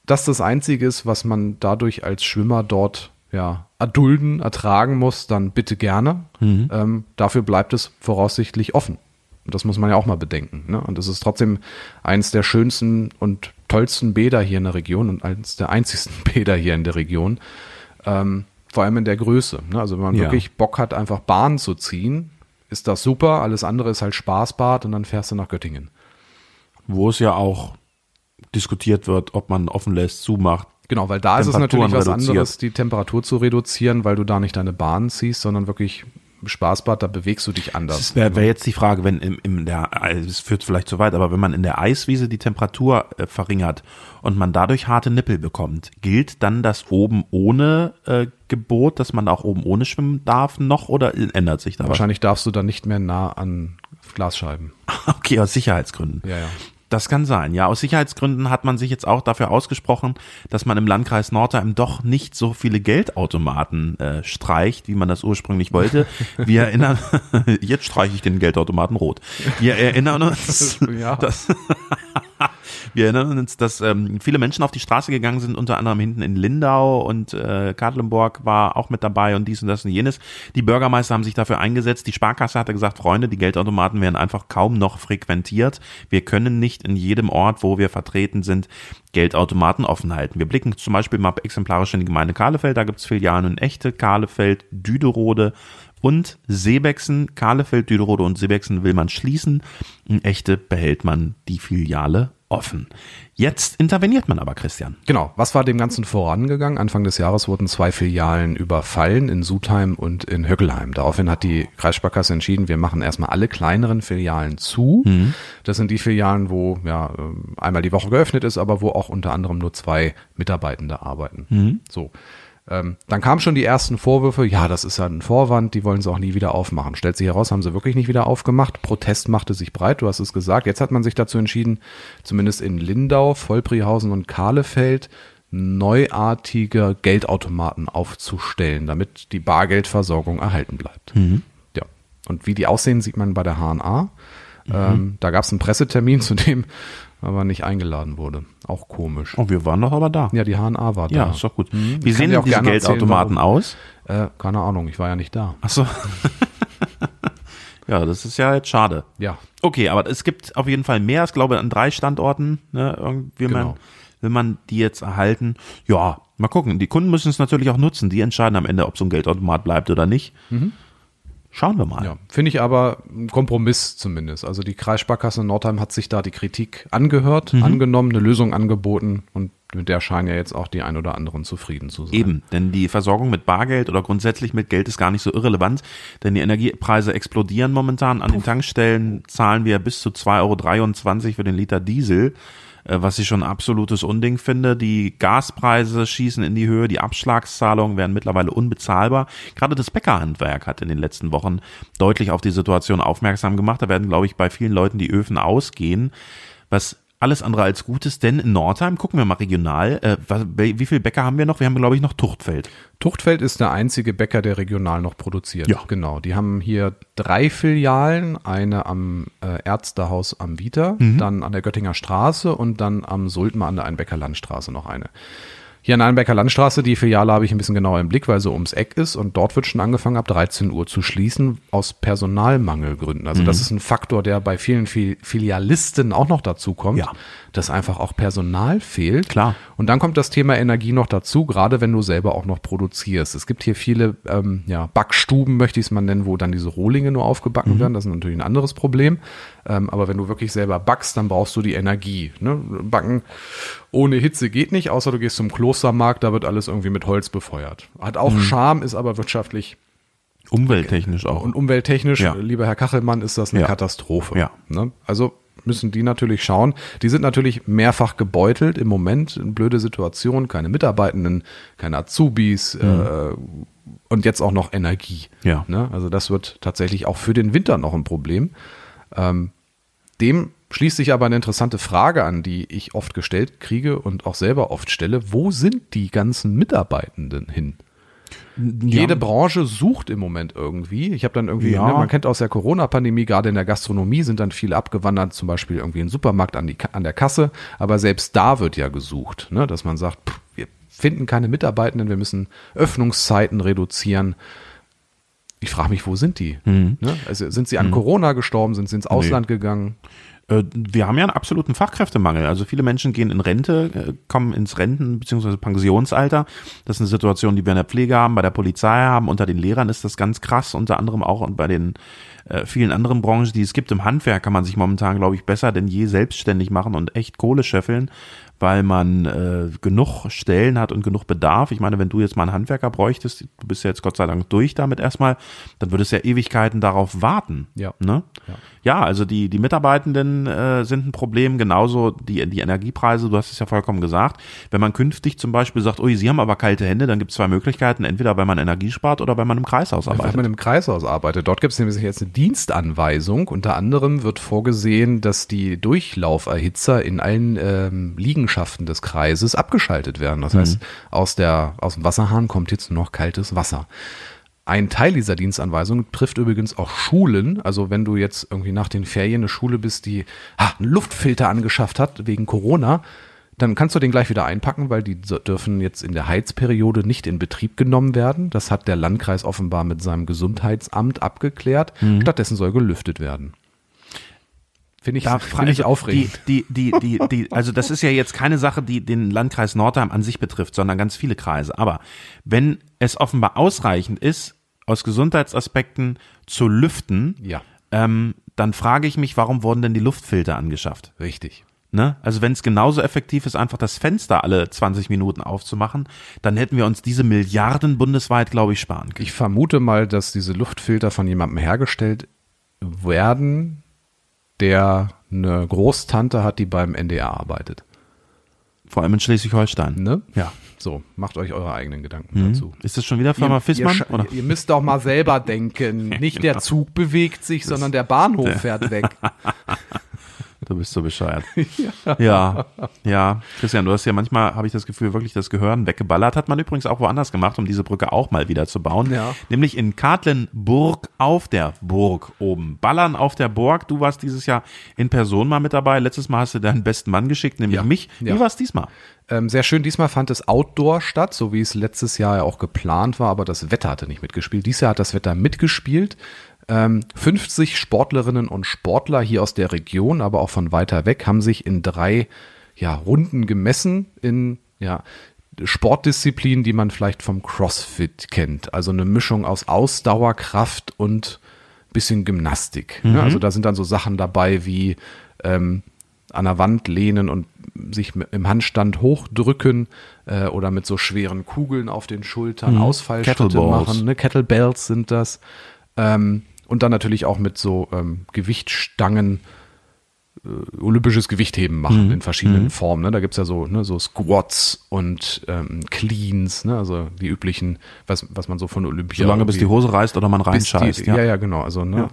Speaker 2: das das Einzige ist, was man dadurch als Schwimmer dort ja, erdulden, ertragen muss, dann bitte gerne. Ähm, dafür bleibt es voraussichtlich offen. Und das muss man ja auch mal bedenken. Ne? Und es ist trotzdem eins der schönsten und tollsten Bäder hier in der Region und eines der einzigsten Bäder hier in der Region. Ähm, vor allem in der Größe. Ne? Also wenn man
Speaker 1: Ja.
Speaker 2: wirklich Bock hat, einfach Bahn zu ziehen, ist das super. Alles andere ist halt Spaßbad und dann fährst du nach Göttingen.
Speaker 1: Wo es ja auch diskutiert wird, ob man offen lässt, zumacht.
Speaker 2: Genau, weil da ist es natürlich was
Speaker 1: reduziert.
Speaker 2: anderes, die Temperatur zu reduzieren, weil du da nicht deine Bahn ziehst, sondern wirklich Spaßbad, da bewegst du dich anders.
Speaker 1: Das wäre wär jetzt die Frage, wenn im, im der, es führt vielleicht zu weit, aber wenn man in der Eiswiese die Temperatur äh, verringert und man dadurch harte Nippel bekommt, gilt dann das oben ohne äh, Gebot, dass man auch oben ohne schwimmen darf noch oder ändert sich da was?
Speaker 2: Wahrscheinlich darfst du dann nicht mehr nah an Glasscheiben.
Speaker 1: Okay, aus Sicherheitsgründen.
Speaker 2: Ja, ja.
Speaker 1: Das kann sein. Ja, aus Sicherheitsgründen hat man sich jetzt auch dafür ausgesprochen, dass man im Landkreis Nordheim doch nicht so viele Geldautomaten äh, streicht, wie man das ursprünglich wollte. Wir erinnern, jetzt streiche ich den Geldautomaten rot. Wir erinnern uns,
Speaker 2: Ja.
Speaker 1: dass, Wir erinnern uns, dass ähm, viele Menschen auf die Straße gegangen sind, unter anderem hinten in Lindau und äh, Kadlenburg war auch mit dabei und dies und das und jenes. Die Bürgermeister haben sich dafür eingesetzt. Die Sparkasse hatte gesagt, Freunde, die Geldautomaten werden einfach kaum noch frequentiert. Wir können nicht in jedem Ort, wo wir vertreten sind, Geldautomaten offen halten. Wir blicken zum Beispiel mal exemplarisch in die Gemeinde Kahlefeld. Da gibt's Filialen in Echte, Kahlefeld, Düderode und Seebexen. Kahlefeld, Düderode und Seebexen will man schließen. In Echte behält man die Filiale offen. Jetzt interveniert man aber, Christian.
Speaker 2: Genau. Was war dem Ganzen vorangegangen? Anfang des Jahres wurden zwei Filialen überfallen in Sudheim und in Höckelheim. Daraufhin hat die Kreissparkasse entschieden, wir machen erstmal alle kleineren Filialen zu.
Speaker 1: Mhm.
Speaker 2: Das sind die Filialen, wo ja einmal die Woche geöffnet ist, aber wo auch unter anderem nur zwei Mitarbeitende arbeiten.
Speaker 1: Mhm.
Speaker 2: So. Ähm, dann kamen schon die ersten Vorwürfe, ja, das ist ja ein Vorwand, die wollen sie auch nie wieder aufmachen. Stellt sich heraus, haben sie wirklich nicht wieder aufgemacht. Protest machte sich breit, du hast es gesagt. Jetzt hat man sich dazu entschieden, zumindest in Lindau, Vollbrihausen und Kahlefeld neuartige Geldautomaten aufzustellen, damit die Bargeldversorgung erhalten bleibt.
Speaker 1: Mhm.
Speaker 2: Ja. Und wie die aussehen, sieht man bei der HNA. Ähm, da gab es einen Pressetermin, zu dem aber nicht eingeladen wurde. Auch komisch.
Speaker 1: Oh, wir waren doch aber da.
Speaker 2: Ja, die HNA war da.
Speaker 1: Ja, ist doch gut.
Speaker 2: Mhm.
Speaker 1: Wie sehen denn
Speaker 2: auch
Speaker 1: diese
Speaker 2: erzählen,
Speaker 1: Geldautomaten
Speaker 2: warum.
Speaker 1: aus?
Speaker 2: Äh, keine Ahnung, ich war ja nicht da.
Speaker 1: Ach so. ja, das ist ja jetzt schade.
Speaker 2: Ja.
Speaker 1: Okay, aber es gibt auf jeden Fall mehr. Ich glaube, an drei Standorten, ne, irgendwie man,
Speaker 2: Genau.
Speaker 1: will man die jetzt erhalten. Ja, mal gucken. Die Kunden müssen es natürlich auch nutzen. Die entscheiden am Ende, ob so ein Geldautomat bleibt oder nicht. Schauen wir mal.
Speaker 2: Ja, finde ich aber ein Kompromiss zumindest. Also die Kreissparkasse Nordheim hat sich da die Kritik angehört,
Speaker 1: Mhm.
Speaker 2: angenommen, eine Lösung angeboten und mit der scheinen ja jetzt auch die ein oder anderen zufrieden zu sein.
Speaker 1: Eben, denn die Versorgung mit Bargeld oder grundsätzlich mit Geld ist gar nicht so irrelevant, denn die Energiepreise explodieren momentan. An den Tankstellen zahlen wir bis zu 2,23 Euro für den Liter Diesel, was ich schon absolutes Unding finde. Die Gaspreise schießen in die Höhe, die Abschlagszahlungen werden mittlerweile unbezahlbar. Gerade das Bäckerhandwerk hat in den letzten Wochen deutlich auf die Situation aufmerksam gemacht. Da werden, glaube ich, bei vielen Leuten die Öfen ausgehen, was alles andere als gut ist, denn in Nordheim, gucken wir mal regional, äh, was, wie viele Bäcker haben wir noch? Wir haben, glaube ich, noch Tuchtfeld.
Speaker 2: Tuchtfeld ist der einzige Bäcker, der regional noch produziert.
Speaker 1: Ja.
Speaker 2: Genau. Die haben hier drei Filialen, eine am äh, Ärztehaus am Vita,
Speaker 1: Mhm.
Speaker 2: dann an der Göttinger Straße und dann am Sultmer an der Einbecker Landstraße noch eine. Hier an der Einbecker Landstraße, die Filiale habe ich ein bisschen genauer im Blick, weil sie ums Eck ist und dort wird schon angefangen, ab 13 Uhr zu schließen, aus Personalmangelgründen. Also
Speaker 1: Mhm.
Speaker 2: das ist ein Faktor, der bei vielen Fi- Filialisten auch noch dazu kommt,
Speaker 1: Ja.
Speaker 2: dass einfach auch Personal fehlt.
Speaker 1: Klar.
Speaker 2: Und dann kommt das Thema Energie noch dazu, gerade wenn du selber auch noch produzierst. Es gibt hier viele ähm, ja, Backstuben, möchte ich es mal nennen, wo dann diese Rohlinge nur aufgebacken werden. Das ist natürlich ein anderes Problem. Ähm, aber wenn du wirklich selber backst, dann brauchst du die Energie. Ne? Backen ohne Hitze geht nicht, außer du gehst zum Klostermarkt, da wird alles irgendwie mit Holz befeuert. Hat auch Charme, ist aber wirtschaftlich
Speaker 1: Umwelttechnisch auch.
Speaker 2: und umwelttechnisch,
Speaker 1: Ja.
Speaker 2: lieber Herr Kachelmann, ist das eine
Speaker 1: Ja.
Speaker 2: Katastrophe.
Speaker 1: Ja.
Speaker 2: Ne? Also müssen die natürlich schauen. Die sind natürlich mehrfach gebeutelt im Moment, eine blöde Situation, keine Mitarbeitenden, keine Azubis äh, und jetzt auch noch Energie.
Speaker 1: Mhm. Ja.
Speaker 2: Ne? Also das wird tatsächlich auch für den Winter noch ein Problem. Ähm, dem schließt sich aber eine interessante Frage an, die ich oft gestellt kriege und auch selber oft stelle. Wo sind die ganzen Mitarbeitenden hin? Jede Branche sucht im Moment irgendwie. Ich habe dann irgendwie,
Speaker 1: Ja.
Speaker 2: ne, man kennt aus der Corona-Pandemie, gerade in der Gastronomie sind dann viele abgewandert, zum Beispiel irgendwie in den Supermarkt an, die, an der Kasse. Aber selbst da wird ja gesucht, ne, dass man sagt, pff, wir finden keine Mitarbeitenden, wir müssen Öffnungszeiten reduzieren. Ich frage mich, wo sind die?
Speaker 1: Mhm.
Speaker 2: Ne? Also sind sie an Corona gestorben, sind sie ins Ausland gegangen?
Speaker 1: Äh, Wir haben ja einen absoluten Fachkräftemangel. Also viele Menschen gehen in Rente, äh, kommen ins Renten- bzw. Pensionsalter. Das ist eine Situation, die wir in der Pflege haben, bei der Polizei haben. Unter den Lehrern ist das ganz krass, unter anderem auch und bei den äh, vielen anderen Branchen, die es gibt. Im Handwerk kann man sich momentan, glaube ich, besser denn je selbstständig machen und echt Kohle scheffeln, weil man äh, genug Stellen hat und genug Bedarf. Ich meine, wenn du jetzt mal einen Handwerker bräuchtest, du bist ja jetzt Gott sei Dank durch damit erstmal, dann würdest du ja Ewigkeiten darauf warten.
Speaker 2: Ja.
Speaker 1: Ne?
Speaker 2: Ja.
Speaker 1: Ja, also die, die Mitarbeitenden äh, sind ein Problem, genauso die, die Energiepreise, du hast es ja vollkommen gesagt. Wenn man künftig zum Beispiel sagt, ui, Sie haben aber kalte Hände, dann gibt es zwei Möglichkeiten, entweder weil man Energie spart oder weil man im Kreishaus arbeitet.
Speaker 2: man im Kreishaus arbeitet. Dort gibt es nämlich jetzt eine Dienstanweisung. Unter anderem wird vorgesehen, dass die Durchlauferhitzer in allen ähm, Liegenschaften des Kreises abgeschaltet werden. Das heißt, aus, der, aus dem Wasserhahn kommt jetzt nur noch kaltes Wasser. ein Teil dieser Dienstanweisung trifft übrigens auch Schulen. Also wenn du jetzt irgendwie nach den Ferien eine Schule bist, die ha, einen Luftfilter angeschafft hat wegen Corona, dann kannst du den gleich wieder einpacken, weil die dürfen jetzt in der Heizperiode nicht in Betrieb genommen werden. Das hat der Landkreis offenbar mit seinem Gesundheitsamt abgeklärt. Stattdessen soll gelüftet werden. Finde ich,
Speaker 1: Da
Speaker 2: finde ich
Speaker 1: also
Speaker 2: aufregend.
Speaker 1: Die, die, die, die, die, also das ist ja jetzt keine Sache, die den Landkreis Nordheim an sich betrifft, sondern ganz viele Kreise. Aber wenn es offenbar ausreichend ist, aus Gesundheitsaspekten zu lüften,
Speaker 2: Ja,
Speaker 1: ähm, dann frage ich mich, warum wurden denn die Luftfilter angeschafft?
Speaker 2: richtig.
Speaker 1: Ne? Also wenn es genauso effektiv ist, einfach das Fenster alle 20 Minuten aufzumachen, dann hätten wir uns diese Milliarden bundesweit, glaube ich, sparen können.
Speaker 2: Ich vermute mal, dass diese Luftfilter von jemandem hergestellt werden, der eine Großtante hat, die beim NDR arbeitet.
Speaker 1: Vor allem in Schleswig-Holstein.
Speaker 2: Ne?
Speaker 1: Ja.
Speaker 2: So, macht euch eure eigenen Gedanken dazu.
Speaker 1: Ist das schon wieder Firma
Speaker 2: Ihr,
Speaker 1: Fissmann?
Speaker 2: sch-
Speaker 1: Oder?
Speaker 2: ihr müsst doch mal selber denken. Nicht der Zug bewegt sich, sondern der Bahnhof fährt weg.
Speaker 1: Du bist so bescheuert. ja. ja, Christian, du hast ja manchmal, habe ich das Gefühl, wirklich das Gehirn weggeballert. Hat man übrigens auch woanders gemacht, um diese Brücke auch mal wieder zu bauen.
Speaker 2: Ja.
Speaker 1: Nämlich in Katlenburg auf der Burg oben. Ballern auf der Burg. Du warst dieses Jahr in Person mal mit dabei. Letztes Mal hast du deinen besten Mann geschickt, nämlich
Speaker 2: Ja.
Speaker 1: mich. Wie
Speaker 2: Ja.
Speaker 1: war es diesmal?
Speaker 2: Ähm, sehr schön, diesmal fand es Outdoor statt, so wie es letztes Jahr ja auch geplant war, aber das Wetter hatte nicht mitgespielt. Dieses Jahr hat das Wetter mitgespielt. Ähm, 50 Sportlerinnen und Sportler hier aus der Region, aber auch von weiter weg, haben sich in drei ja, Runden gemessen in ja, Sportdisziplinen, die man vielleicht vom CrossFit kennt. Also eine Mischung aus Ausdauer, Kraft und bisschen Gymnastik. Ne? Also da sind dann so Sachen dabei wie ähm, an der Wand lehnen und sich im Handstand hochdrücken äh, oder mit so schweren Kugeln auf den Schultern Ausfallschritte
Speaker 1: Kettleballs.
Speaker 2: machen. Ne? Kettlebells sind das. Ähm, und dann natürlich auch mit so ähm, Gewichtstangen äh, olympisches Gewichtheben machen in verschiedenen Formen. Ne? Da gibt's ja so, ne, so Squats und ähm, Cleans, ne? also die üblichen, was, was man so von Olympia.
Speaker 1: Solange bis die Hose reißt oder man reinscheißt.
Speaker 2: die, ja. ja, genau. Also, ne? Ja,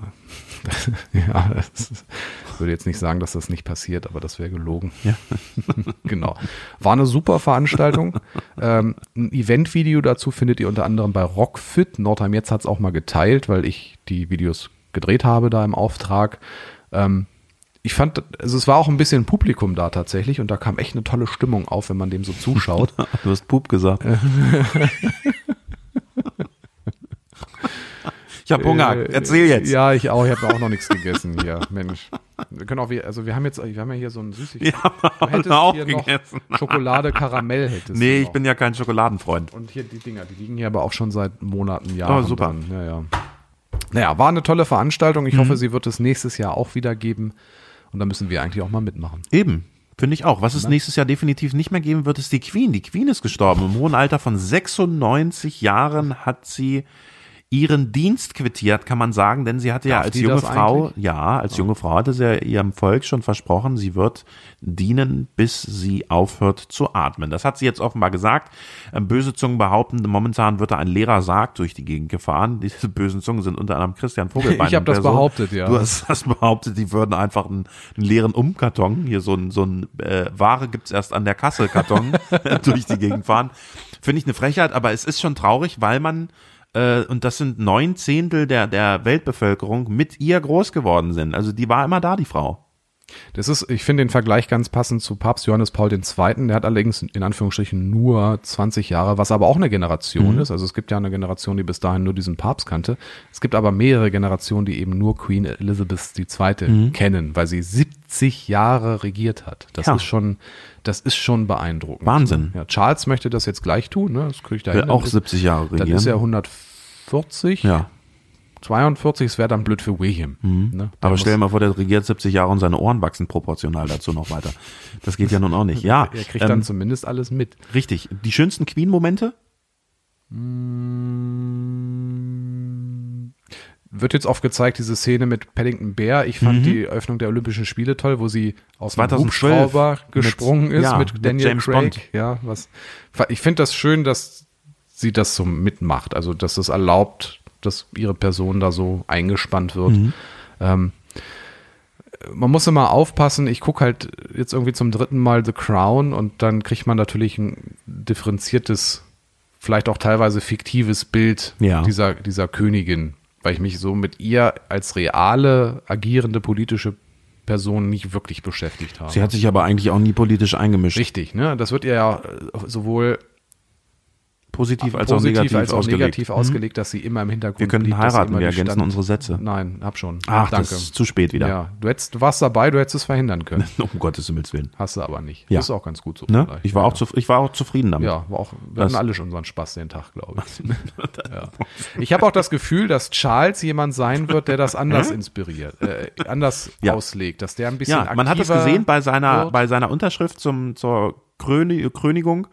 Speaker 2: das ist, ich würde jetzt nicht sagen, dass das nicht passiert, aber das wäre gelogen.
Speaker 1: Ja.
Speaker 2: genau. War eine super Veranstaltung. ähm, ein Eventvideo dazu findet ihr unter anderem bei Rockfit. Nordheim jetzt hat es auch mal geteilt, weil ich die Videos gedreht habe da im Auftrag. Ähm, ich fand, also es war auch ein bisschen Publikum da tatsächlich und da kam echt eine tolle Stimmung auf, wenn man dem so zuschaut.
Speaker 1: Du hast Pup gesagt. Ich hab Hunger.
Speaker 2: Äh,
Speaker 1: Erzähl jetzt.
Speaker 2: Ja, ich auch. Ich habe auch noch nichts gegessen hier. Mensch. Wir können auch, also wir haben jetzt, wir haben ja hier so ein Süßigkeiten.
Speaker 1: Ja,
Speaker 2: Du hättest
Speaker 1: auch
Speaker 2: hier noch
Speaker 1: gegessen.
Speaker 2: Schokolade, Karamell hättest
Speaker 1: Nee, ich
Speaker 2: noch.
Speaker 1: bin ja kein Schokoladenfreund.
Speaker 2: Und hier die Dinger, die liegen hier aber auch schon seit Monaten, Jahren.
Speaker 1: Oh, super.
Speaker 2: Drin. Ja, ja. Naja, war eine tolle Veranstaltung.
Speaker 1: Mhm.
Speaker 2: Ich hoffe, sie wird es nächstes Jahr auch wieder geben. Und da müssen wir eigentlich auch mal mitmachen.
Speaker 1: Eben. Finde ich auch. Was es nächstes Jahr definitiv nicht mehr geben wird, ist die Queen. Die Queen ist gestorben. Im hohen Alter von 96 Jahren hat sie ihren Dienst quittiert, kann man sagen, denn sie hatte ja
Speaker 2: Darf
Speaker 1: als
Speaker 2: die
Speaker 1: junge Frau,
Speaker 2: eigentlich?
Speaker 1: ja, als junge Frau hatte sie ja ihrem Volk schon versprochen, sie wird dienen, bis sie aufhört zu atmen. Das hat sie jetzt offenbar gesagt. Ähm, Böse Zungen behaupten, momentan wird da ein leerer Sarg durch die Gegend gefahren. Diese bösen Zungen sind unter anderem Christian Vogelbein.
Speaker 2: Ich hab
Speaker 1: in
Speaker 2: das
Speaker 1: Person.
Speaker 2: behauptet, ja.
Speaker 1: Du hast das behauptet, die würden einfach einen, einen leeren Umkarton, hier so ein, so ein äh, Ware gibt's erst an der Kasse Karton, durch die Gegend fahren. Finde ich eine Frechheit, aber es ist schon traurig, weil man, äh, und das sind neun Zehntel der, der Weltbevölkerung, mit ihr groß geworden sind. Also die war immer da, die Frau.
Speaker 2: Das ist, ich finde den Vergleich ganz passend zu Papst Johannes Paul II. Der hat allerdings in Anführungsstrichen nur 20 Jahre, was aber auch eine Generation ist. Also es gibt ja eine Generation, die bis dahin nur diesen Papst kannte. Es gibt aber mehrere Generationen, die eben nur Queen Elizabeth II. kennen, weil sie 70 Jahre regiert hat. Das
Speaker 1: Ja.
Speaker 2: ist schon, das ist schon beeindruckend.
Speaker 1: Wahnsinn.
Speaker 2: Ja, Charles möchte das jetzt gleich tun, ne? Das kriegt er
Speaker 1: Will auch 70 Jahre
Speaker 2: Dann
Speaker 1: regieren.
Speaker 2: ist er 140.
Speaker 1: ja.
Speaker 2: 42, es wäre dann blöd für William. Ne? Der
Speaker 1: Aber stell dir mal vor, der regiert 70 Jahre und seine Ohren wachsen proportional dazu noch weiter. Das geht ja nun auch nicht. Ja,
Speaker 2: er kriegt dann
Speaker 1: ähm,
Speaker 2: zumindest alles mit.
Speaker 1: richtig. Die schönsten Queen-Momente?
Speaker 2: Wird jetzt oft gezeigt, diese Szene mit Paddington Bear. Ich fand die Eröffnung der Olympischen Spiele toll, wo sie aus dem
Speaker 1: 2012
Speaker 2: Hubschrauber gesprungen
Speaker 1: mit-
Speaker 2: ist
Speaker 1: ja,
Speaker 2: mit
Speaker 1: mit
Speaker 2: Daniel
Speaker 1: James
Speaker 2: Craig.
Speaker 1: Bond.
Speaker 2: Ja, was. Ich finde das schön, dass sie das so mitmacht. Also, dass es erlaubt, dass ihre Person da so eingespannt wird. Ähm, man muss immer aufpassen. Ich gucke halt jetzt irgendwie zum dritten Mal The Crown und dann kriegt man natürlich ein differenziertes vielleicht auch teilweise fiktives Bild
Speaker 1: Ja.
Speaker 2: dieser, dieser Königin, weil ich mich so mit ihr als reale, agierende politische Person nicht wirklich beschäftigt habe.
Speaker 1: Sie hat sich aber eigentlich auch nie politisch eingemischt.
Speaker 2: Richtig, ne? Das wird ihr ja äh, sowohl
Speaker 1: Positiv als auch
Speaker 2: positiv
Speaker 1: negativ
Speaker 2: als auch
Speaker 1: ausgelegt.
Speaker 2: negativ ausgelegt, dass sie immer im Hintergrund
Speaker 1: Wir könnten
Speaker 2: sie
Speaker 1: heiraten, wir ergänzen
Speaker 2: Stand-
Speaker 1: unsere Sätze.
Speaker 2: Nein, hab schon.
Speaker 1: Ach,
Speaker 2: Danke.
Speaker 1: das ist zu spät wieder.
Speaker 2: Ja, du, hättest, du warst dabei, du hättest es verhindern können.
Speaker 1: Um Gottes Himmels Willen.
Speaker 2: Hast du aber nicht.
Speaker 1: Ja.
Speaker 2: Das ist auch ganz gut so.
Speaker 1: Ne? Ich, war
Speaker 2: ja,
Speaker 1: auch zu, ich war auch zufrieden damit.
Speaker 2: Ja, war auch, wir
Speaker 1: Das-
Speaker 2: hatten alle schon unseren Spaß den Tag, glaube ich. ja. Ich habe auch das Gefühl, dass Charles jemand sein wird, der das anders inspiriert, äh, anders auslegt, dass der ein bisschen
Speaker 1: Ja, man hat das gesehen bei seiner,
Speaker 2: wird.
Speaker 1: bei seiner Unterschrift zum, zur Kröni, Krönigung.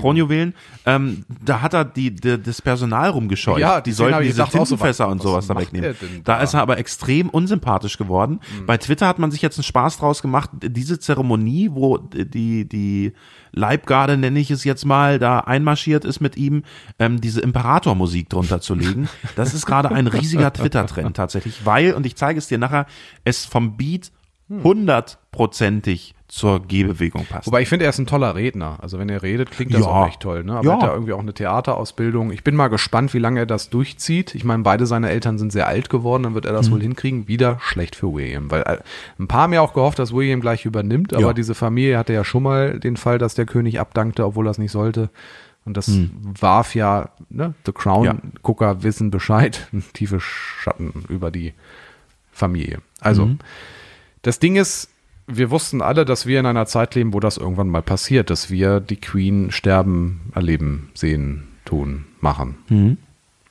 Speaker 1: Kronjuwelen. Ähm, da hat er die, die, das Personal rumgescheucht.
Speaker 2: Ja,
Speaker 1: die sollten diese
Speaker 2: so,
Speaker 1: Tintenfässer
Speaker 2: was-
Speaker 1: und
Speaker 2: was
Speaker 1: sowas da wegnehmen. Da
Speaker 2: da?
Speaker 1: ist er aber extrem unsympathisch geworden. Bei Twitter hat man sich jetzt einen Spaß draus gemacht. Diese Zeremonie, wo die, die Leibgarde, nenne ich es jetzt mal, da einmarschiert ist mit ihm, ähm, diese Imperatormusik drunter zu legen. Das ist gerade ein riesiger Twitter-Trend tatsächlich, weil, und ich zeige es dir nachher, es vom Beat hundertprozentig zur Gehbewegung passt.
Speaker 2: Wobei ich finde, er ist ein toller Redner. Also wenn er redet, klingt das
Speaker 1: Ja.
Speaker 2: auch echt toll. Ne? Aber
Speaker 1: Ja.
Speaker 2: er hat da irgendwie auch eine Theaterausbildung. Ich bin mal gespannt, wie lange er das durchzieht. Ich meine, beide seine Eltern sind sehr alt geworden, dann wird er das
Speaker 1: Mhm.
Speaker 2: wohl hinkriegen. Wieder schlecht für William. Weil äh, ein paar haben ja auch gehofft, dass William gleich übernimmt, aber
Speaker 1: Ja.
Speaker 2: diese Familie hatte ja schon mal den Fall, dass der König abdankte, obwohl er es nicht sollte. Und das warf ja, ne, The
Speaker 1: Mhm. Ja.
Speaker 2: Crown-Gucker wissen Bescheid, tiefe Schatten über die Familie. Also,
Speaker 1: Mhm.
Speaker 2: das Ding ist, wir wussten alle, dass wir in einer Zeit leben, wo das irgendwann mal passiert, dass wir die Queen sterben, erleben, sehen, tun, machen.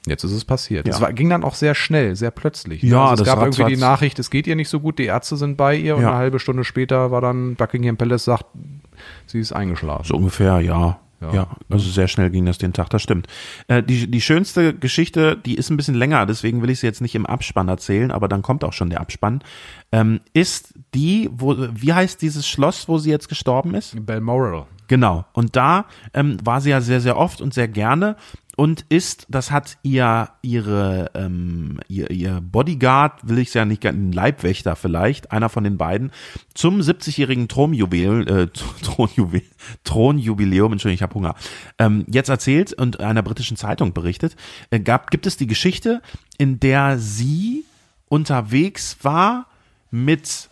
Speaker 2: Jetzt ist es passiert.
Speaker 1: Mhm. Ja.
Speaker 2: Es war, ging dann auch sehr schnell, sehr plötzlich.
Speaker 1: Ja,
Speaker 2: also es gab irgendwie die Nachricht, es geht ihr nicht so gut, die Ärzte sind bei ihr und
Speaker 1: Ja.
Speaker 2: eine halbe Stunde später war dann Buckingham Palace sagt, sie ist eingeschlafen.
Speaker 1: So ungefähr, ja.
Speaker 2: Ja.
Speaker 1: Ja, also sehr schnell ging das den Tag, das stimmt. Äh, die, die schönste Geschichte, die ist ein bisschen länger, deswegen will ich sie jetzt nicht im Abspann erzählen, aber dann kommt auch schon der Abspann, ähm, ist die, wo, wie heißt dieses Schloss, wo sie jetzt gestorben ist?
Speaker 2: Balmoral.
Speaker 1: Genau. Und da ähm, war sie ja sehr, sehr oft und sehr gerne und ist, das hat ihr ihre ähm, ihr, ihr Bodyguard, will ich ja nicht, ein Leibwächter vielleicht, einer von den beiden, zum 70-jährigen Thronjubiläum, äh, Thronjubiläum, Thronjubiläum, Entschuldigung, ich habe Hunger, ähm, jetzt erzählt und einer britischen Zeitung berichtet, äh, gab, gibt es die Geschichte, in der sie unterwegs war mit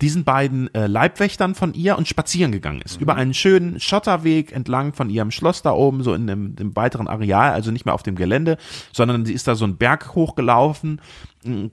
Speaker 1: diesen beiden äh, Leibwächtern von ihr und spazieren gegangen ist. Über einen schönen Schotterweg entlang von ihrem Schloss da oben, so in dem, dem weiteren Areal, also nicht mehr auf dem Gelände, sondern sie ist da so einen Berg hochgelaufen,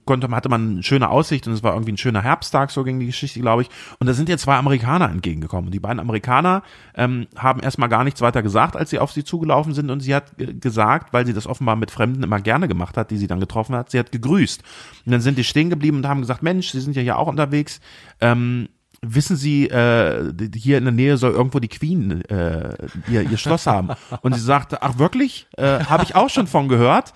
Speaker 1: konnte, hatte man eine schöne Aussicht und es war irgendwie ein schöner Herbsttag, so ging die Geschichte, glaube ich. Und da sind ihr zwei Amerikaner entgegengekommen. Und die beiden Amerikaner ähm, haben erstmal gar nichts weiter gesagt, als sie auf sie zugelaufen sind und sie hat äh, gesagt, weil sie das offenbar mit Fremden immer gerne gemacht hat, die sie dann getroffen hat, sie hat gegrüßt. Und dann sind die stehen geblieben und haben gesagt, Mensch, Sie sind ja hier auch unterwegs. Ähm, wissen Sie, äh, hier in der Nähe soll irgendwo die Queen äh, ihr, ihr Schloss haben. Und sie sagte, ach wirklich? Äh, Habe ich auch schon von gehört.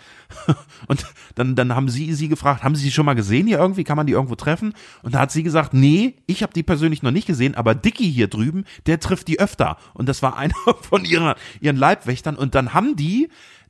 Speaker 1: Und dann, dann haben sie sie gefragt, haben Sie sie schon mal gesehen hier irgendwie? Kann man die irgendwo treffen? Und da hat sie gesagt, nee, ich habe die persönlich noch nicht gesehen, aber Dicky hier drüben, der trifft die öfter. Und das war einer von ihrer, ihren Leibwächtern. Und dann haben die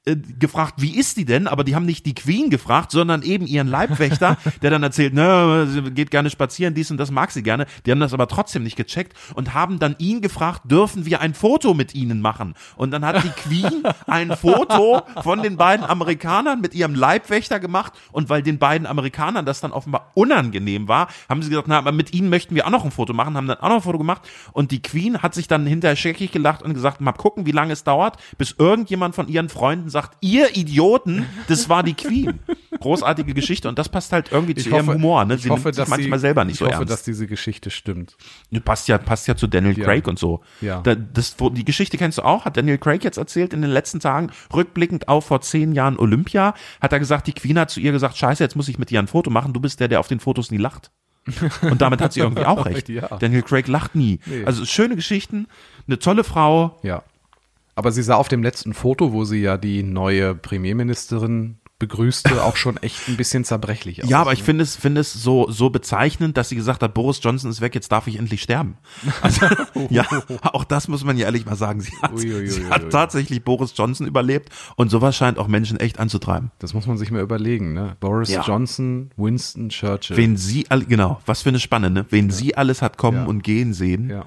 Speaker 1: äh, gefragt, wie ist die denn? Aber die haben nicht die Queen gefragt, sondern eben ihren Leibwächter, der dann erzählt, ne, sie geht gerne spazieren, dies und das mag sie gerne. Die haben das aber trotzdem nicht gecheckt und haben dann ihn gefragt, dürfen wir ein Foto mit ihnen machen? Und dann hat die Queen ein Foto von den beiden Amerikanern mit ihrem Leibwächter gemacht und weil den beiden Amerikanern das dann offenbar unangenehm war, haben sie gesagt, na, aber mit ihnen möchten wir auch noch ein Foto machen, haben dann auch noch ein Foto gemacht und die Queen hat sich dann hinterher scheckig gelacht und gesagt, mal gucken, wie lange es dauert, bis irgendjemand von ihren Freunden sagt, ihr Idioten, das war die Queen. Großartige Geschichte und das passt halt irgendwie zu ihrem Humor, ne?
Speaker 2: Ich
Speaker 1: Sie
Speaker 2: hoffe,
Speaker 1: nimmt sich
Speaker 2: dass
Speaker 1: manchmal
Speaker 2: sie,
Speaker 1: selber nicht
Speaker 2: ich
Speaker 1: so
Speaker 2: hoffe,
Speaker 1: ernst.
Speaker 2: dass diese Geschichte stimmt.
Speaker 1: Passt ja, passt ja zu Daniel
Speaker 2: Ja.
Speaker 1: Craig und so.
Speaker 2: Ja.
Speaker 1: Da, das, die Geschichte kennst du auch, hat Daniel Craig jetzt erzählt in den letzten Tagen, rückblickend auf vor zehn Jahren Olympia, hat er gesagt, die Queen hat zu ihr gesagt, scheiße, jetzt muss ich mit dir ein Foto machen, du bist der, der auf den Fotos nie lacht. Und damit hat sie irgendwie auch recht.
Speaker 2: Ja.
Speaker 1: Daniel Craig lacht nie.
Speaker 2: Nee.
Speaker 1: Also schöne Geschichten, eine tolle Frau.
Speaker 2: Ja. Aber sie sah auf dem letzten Foto, wo sie ja die neue Premierministerin begrüßte, auch schon echt ein bisschen zerbrechlich aus.
Speaker 1: Ja, aber ich finde es, finde es so, so bezeichnend, dass sie gesagt hat, Boris Johnson ist weg, jetzt darf ich endlich sterben. Also, ja, auch das muss man ja ehrlich mal sagen. Sie hat, sie hat tatsächlich Boris Johnson überlebt und sowas scheint auch Menschen echt anzutreiben.
Speaker 2: Das muss man sich mal überlegen, ne? Boris
Speaker 1: Ja.
Speaker 2: Johnson, Winston Churchill.
Speaker 1: Wen sie alle, genau, was für eine Spanne, ne? Wen sie alles hat kommen
Speaker 2: Ja.
Speaker 1: und gehen sehen.
Speaker 2: Ja.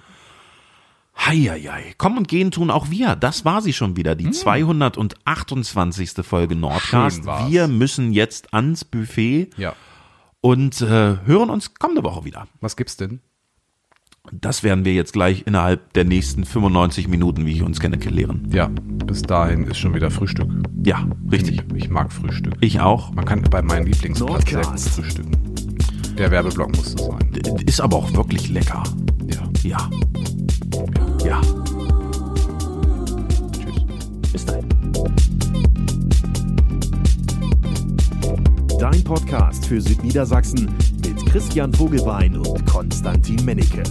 Speaker 1: Heieiei. Kommen und gehen tun auch wir. Das war sie schon wieder, die 228. Folge Nordcast. Wir müssen jetzt ans Buffet
Speaker 2: Ja.
Speaker 1: und äh, hören uns kommende Woche wieder.
Speaker 2: Was gibt's denn?
Speaker 1: Das werden wir jetzt gleich innerhalb der nächsten 95 Minuten, wie ich uns kenne, klären.
Speaker 2: Ja, bis dahin ist schon wieder Frühstück.
Speaker 1: Ja, richtig.
Speaker 2: Ich, ich mag Frühstück.
Speaker 1: Ich auch.
Speaker 2: Man kann bei meinem Lieblingsplatz sehr gut
Speaker 3: Nordcast.
Speaker 2: frühstücken. Der Werbeblock muss es sein.
Speaker 1: Ist aber auch wirklich lecker.
Speaker 2: Ja.
Speaker 1: Ja. Ja.
Speaker 2: Tschüss.
Speaker 1: Bis dahin.
Speaker 3: Dein Podcast für Südniedersachsen mit Christian Vogelbein und Konstantin Mennecke.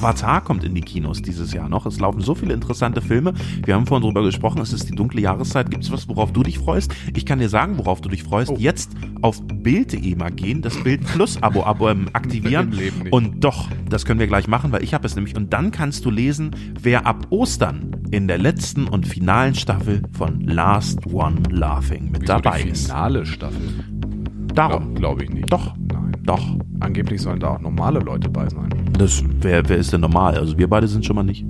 Speaker 1: Avatar kommt in die Kinos dieses Jahr noch. Es laufen so viele interessante Filme. Wir haben vorhin drüber gesprochen, es ist die dunkle Jahreszeit. Gibt es was, worauf du dich freust? Ich kann dir sagen, worauf du dich freust. Jetzt auf Bild.de mal gehen, das Bild Plus Abo, Abo ähm, aktivieren. Und doch, das können wir gleich machen, weil ich habe es nämlich. Und dann kannst du lesen, wer ab Ostern in der letzten und finalen Staffel von Last One Laughing mit
Speaker 2: Wieso
Speaker 1: dabei
Speaker 2: die
Speaker 1: ist.
Speaker 2: finale Staffel.
Speaker 1: Darum.
Speaker 2: Glaube glaub ich nicht.
Speaker 1: Doch. Doch.
Speaker 2: Angeblich sollen da auch normale Leute bei sein.
Speaker 1: Das, wer, wer ist denn normal? Also wir beide sind schon mal nicht,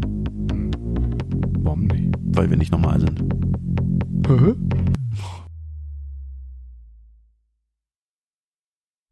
Speaker 2: Warum nicht?
Speaker 1: weil wir nicht normal sind.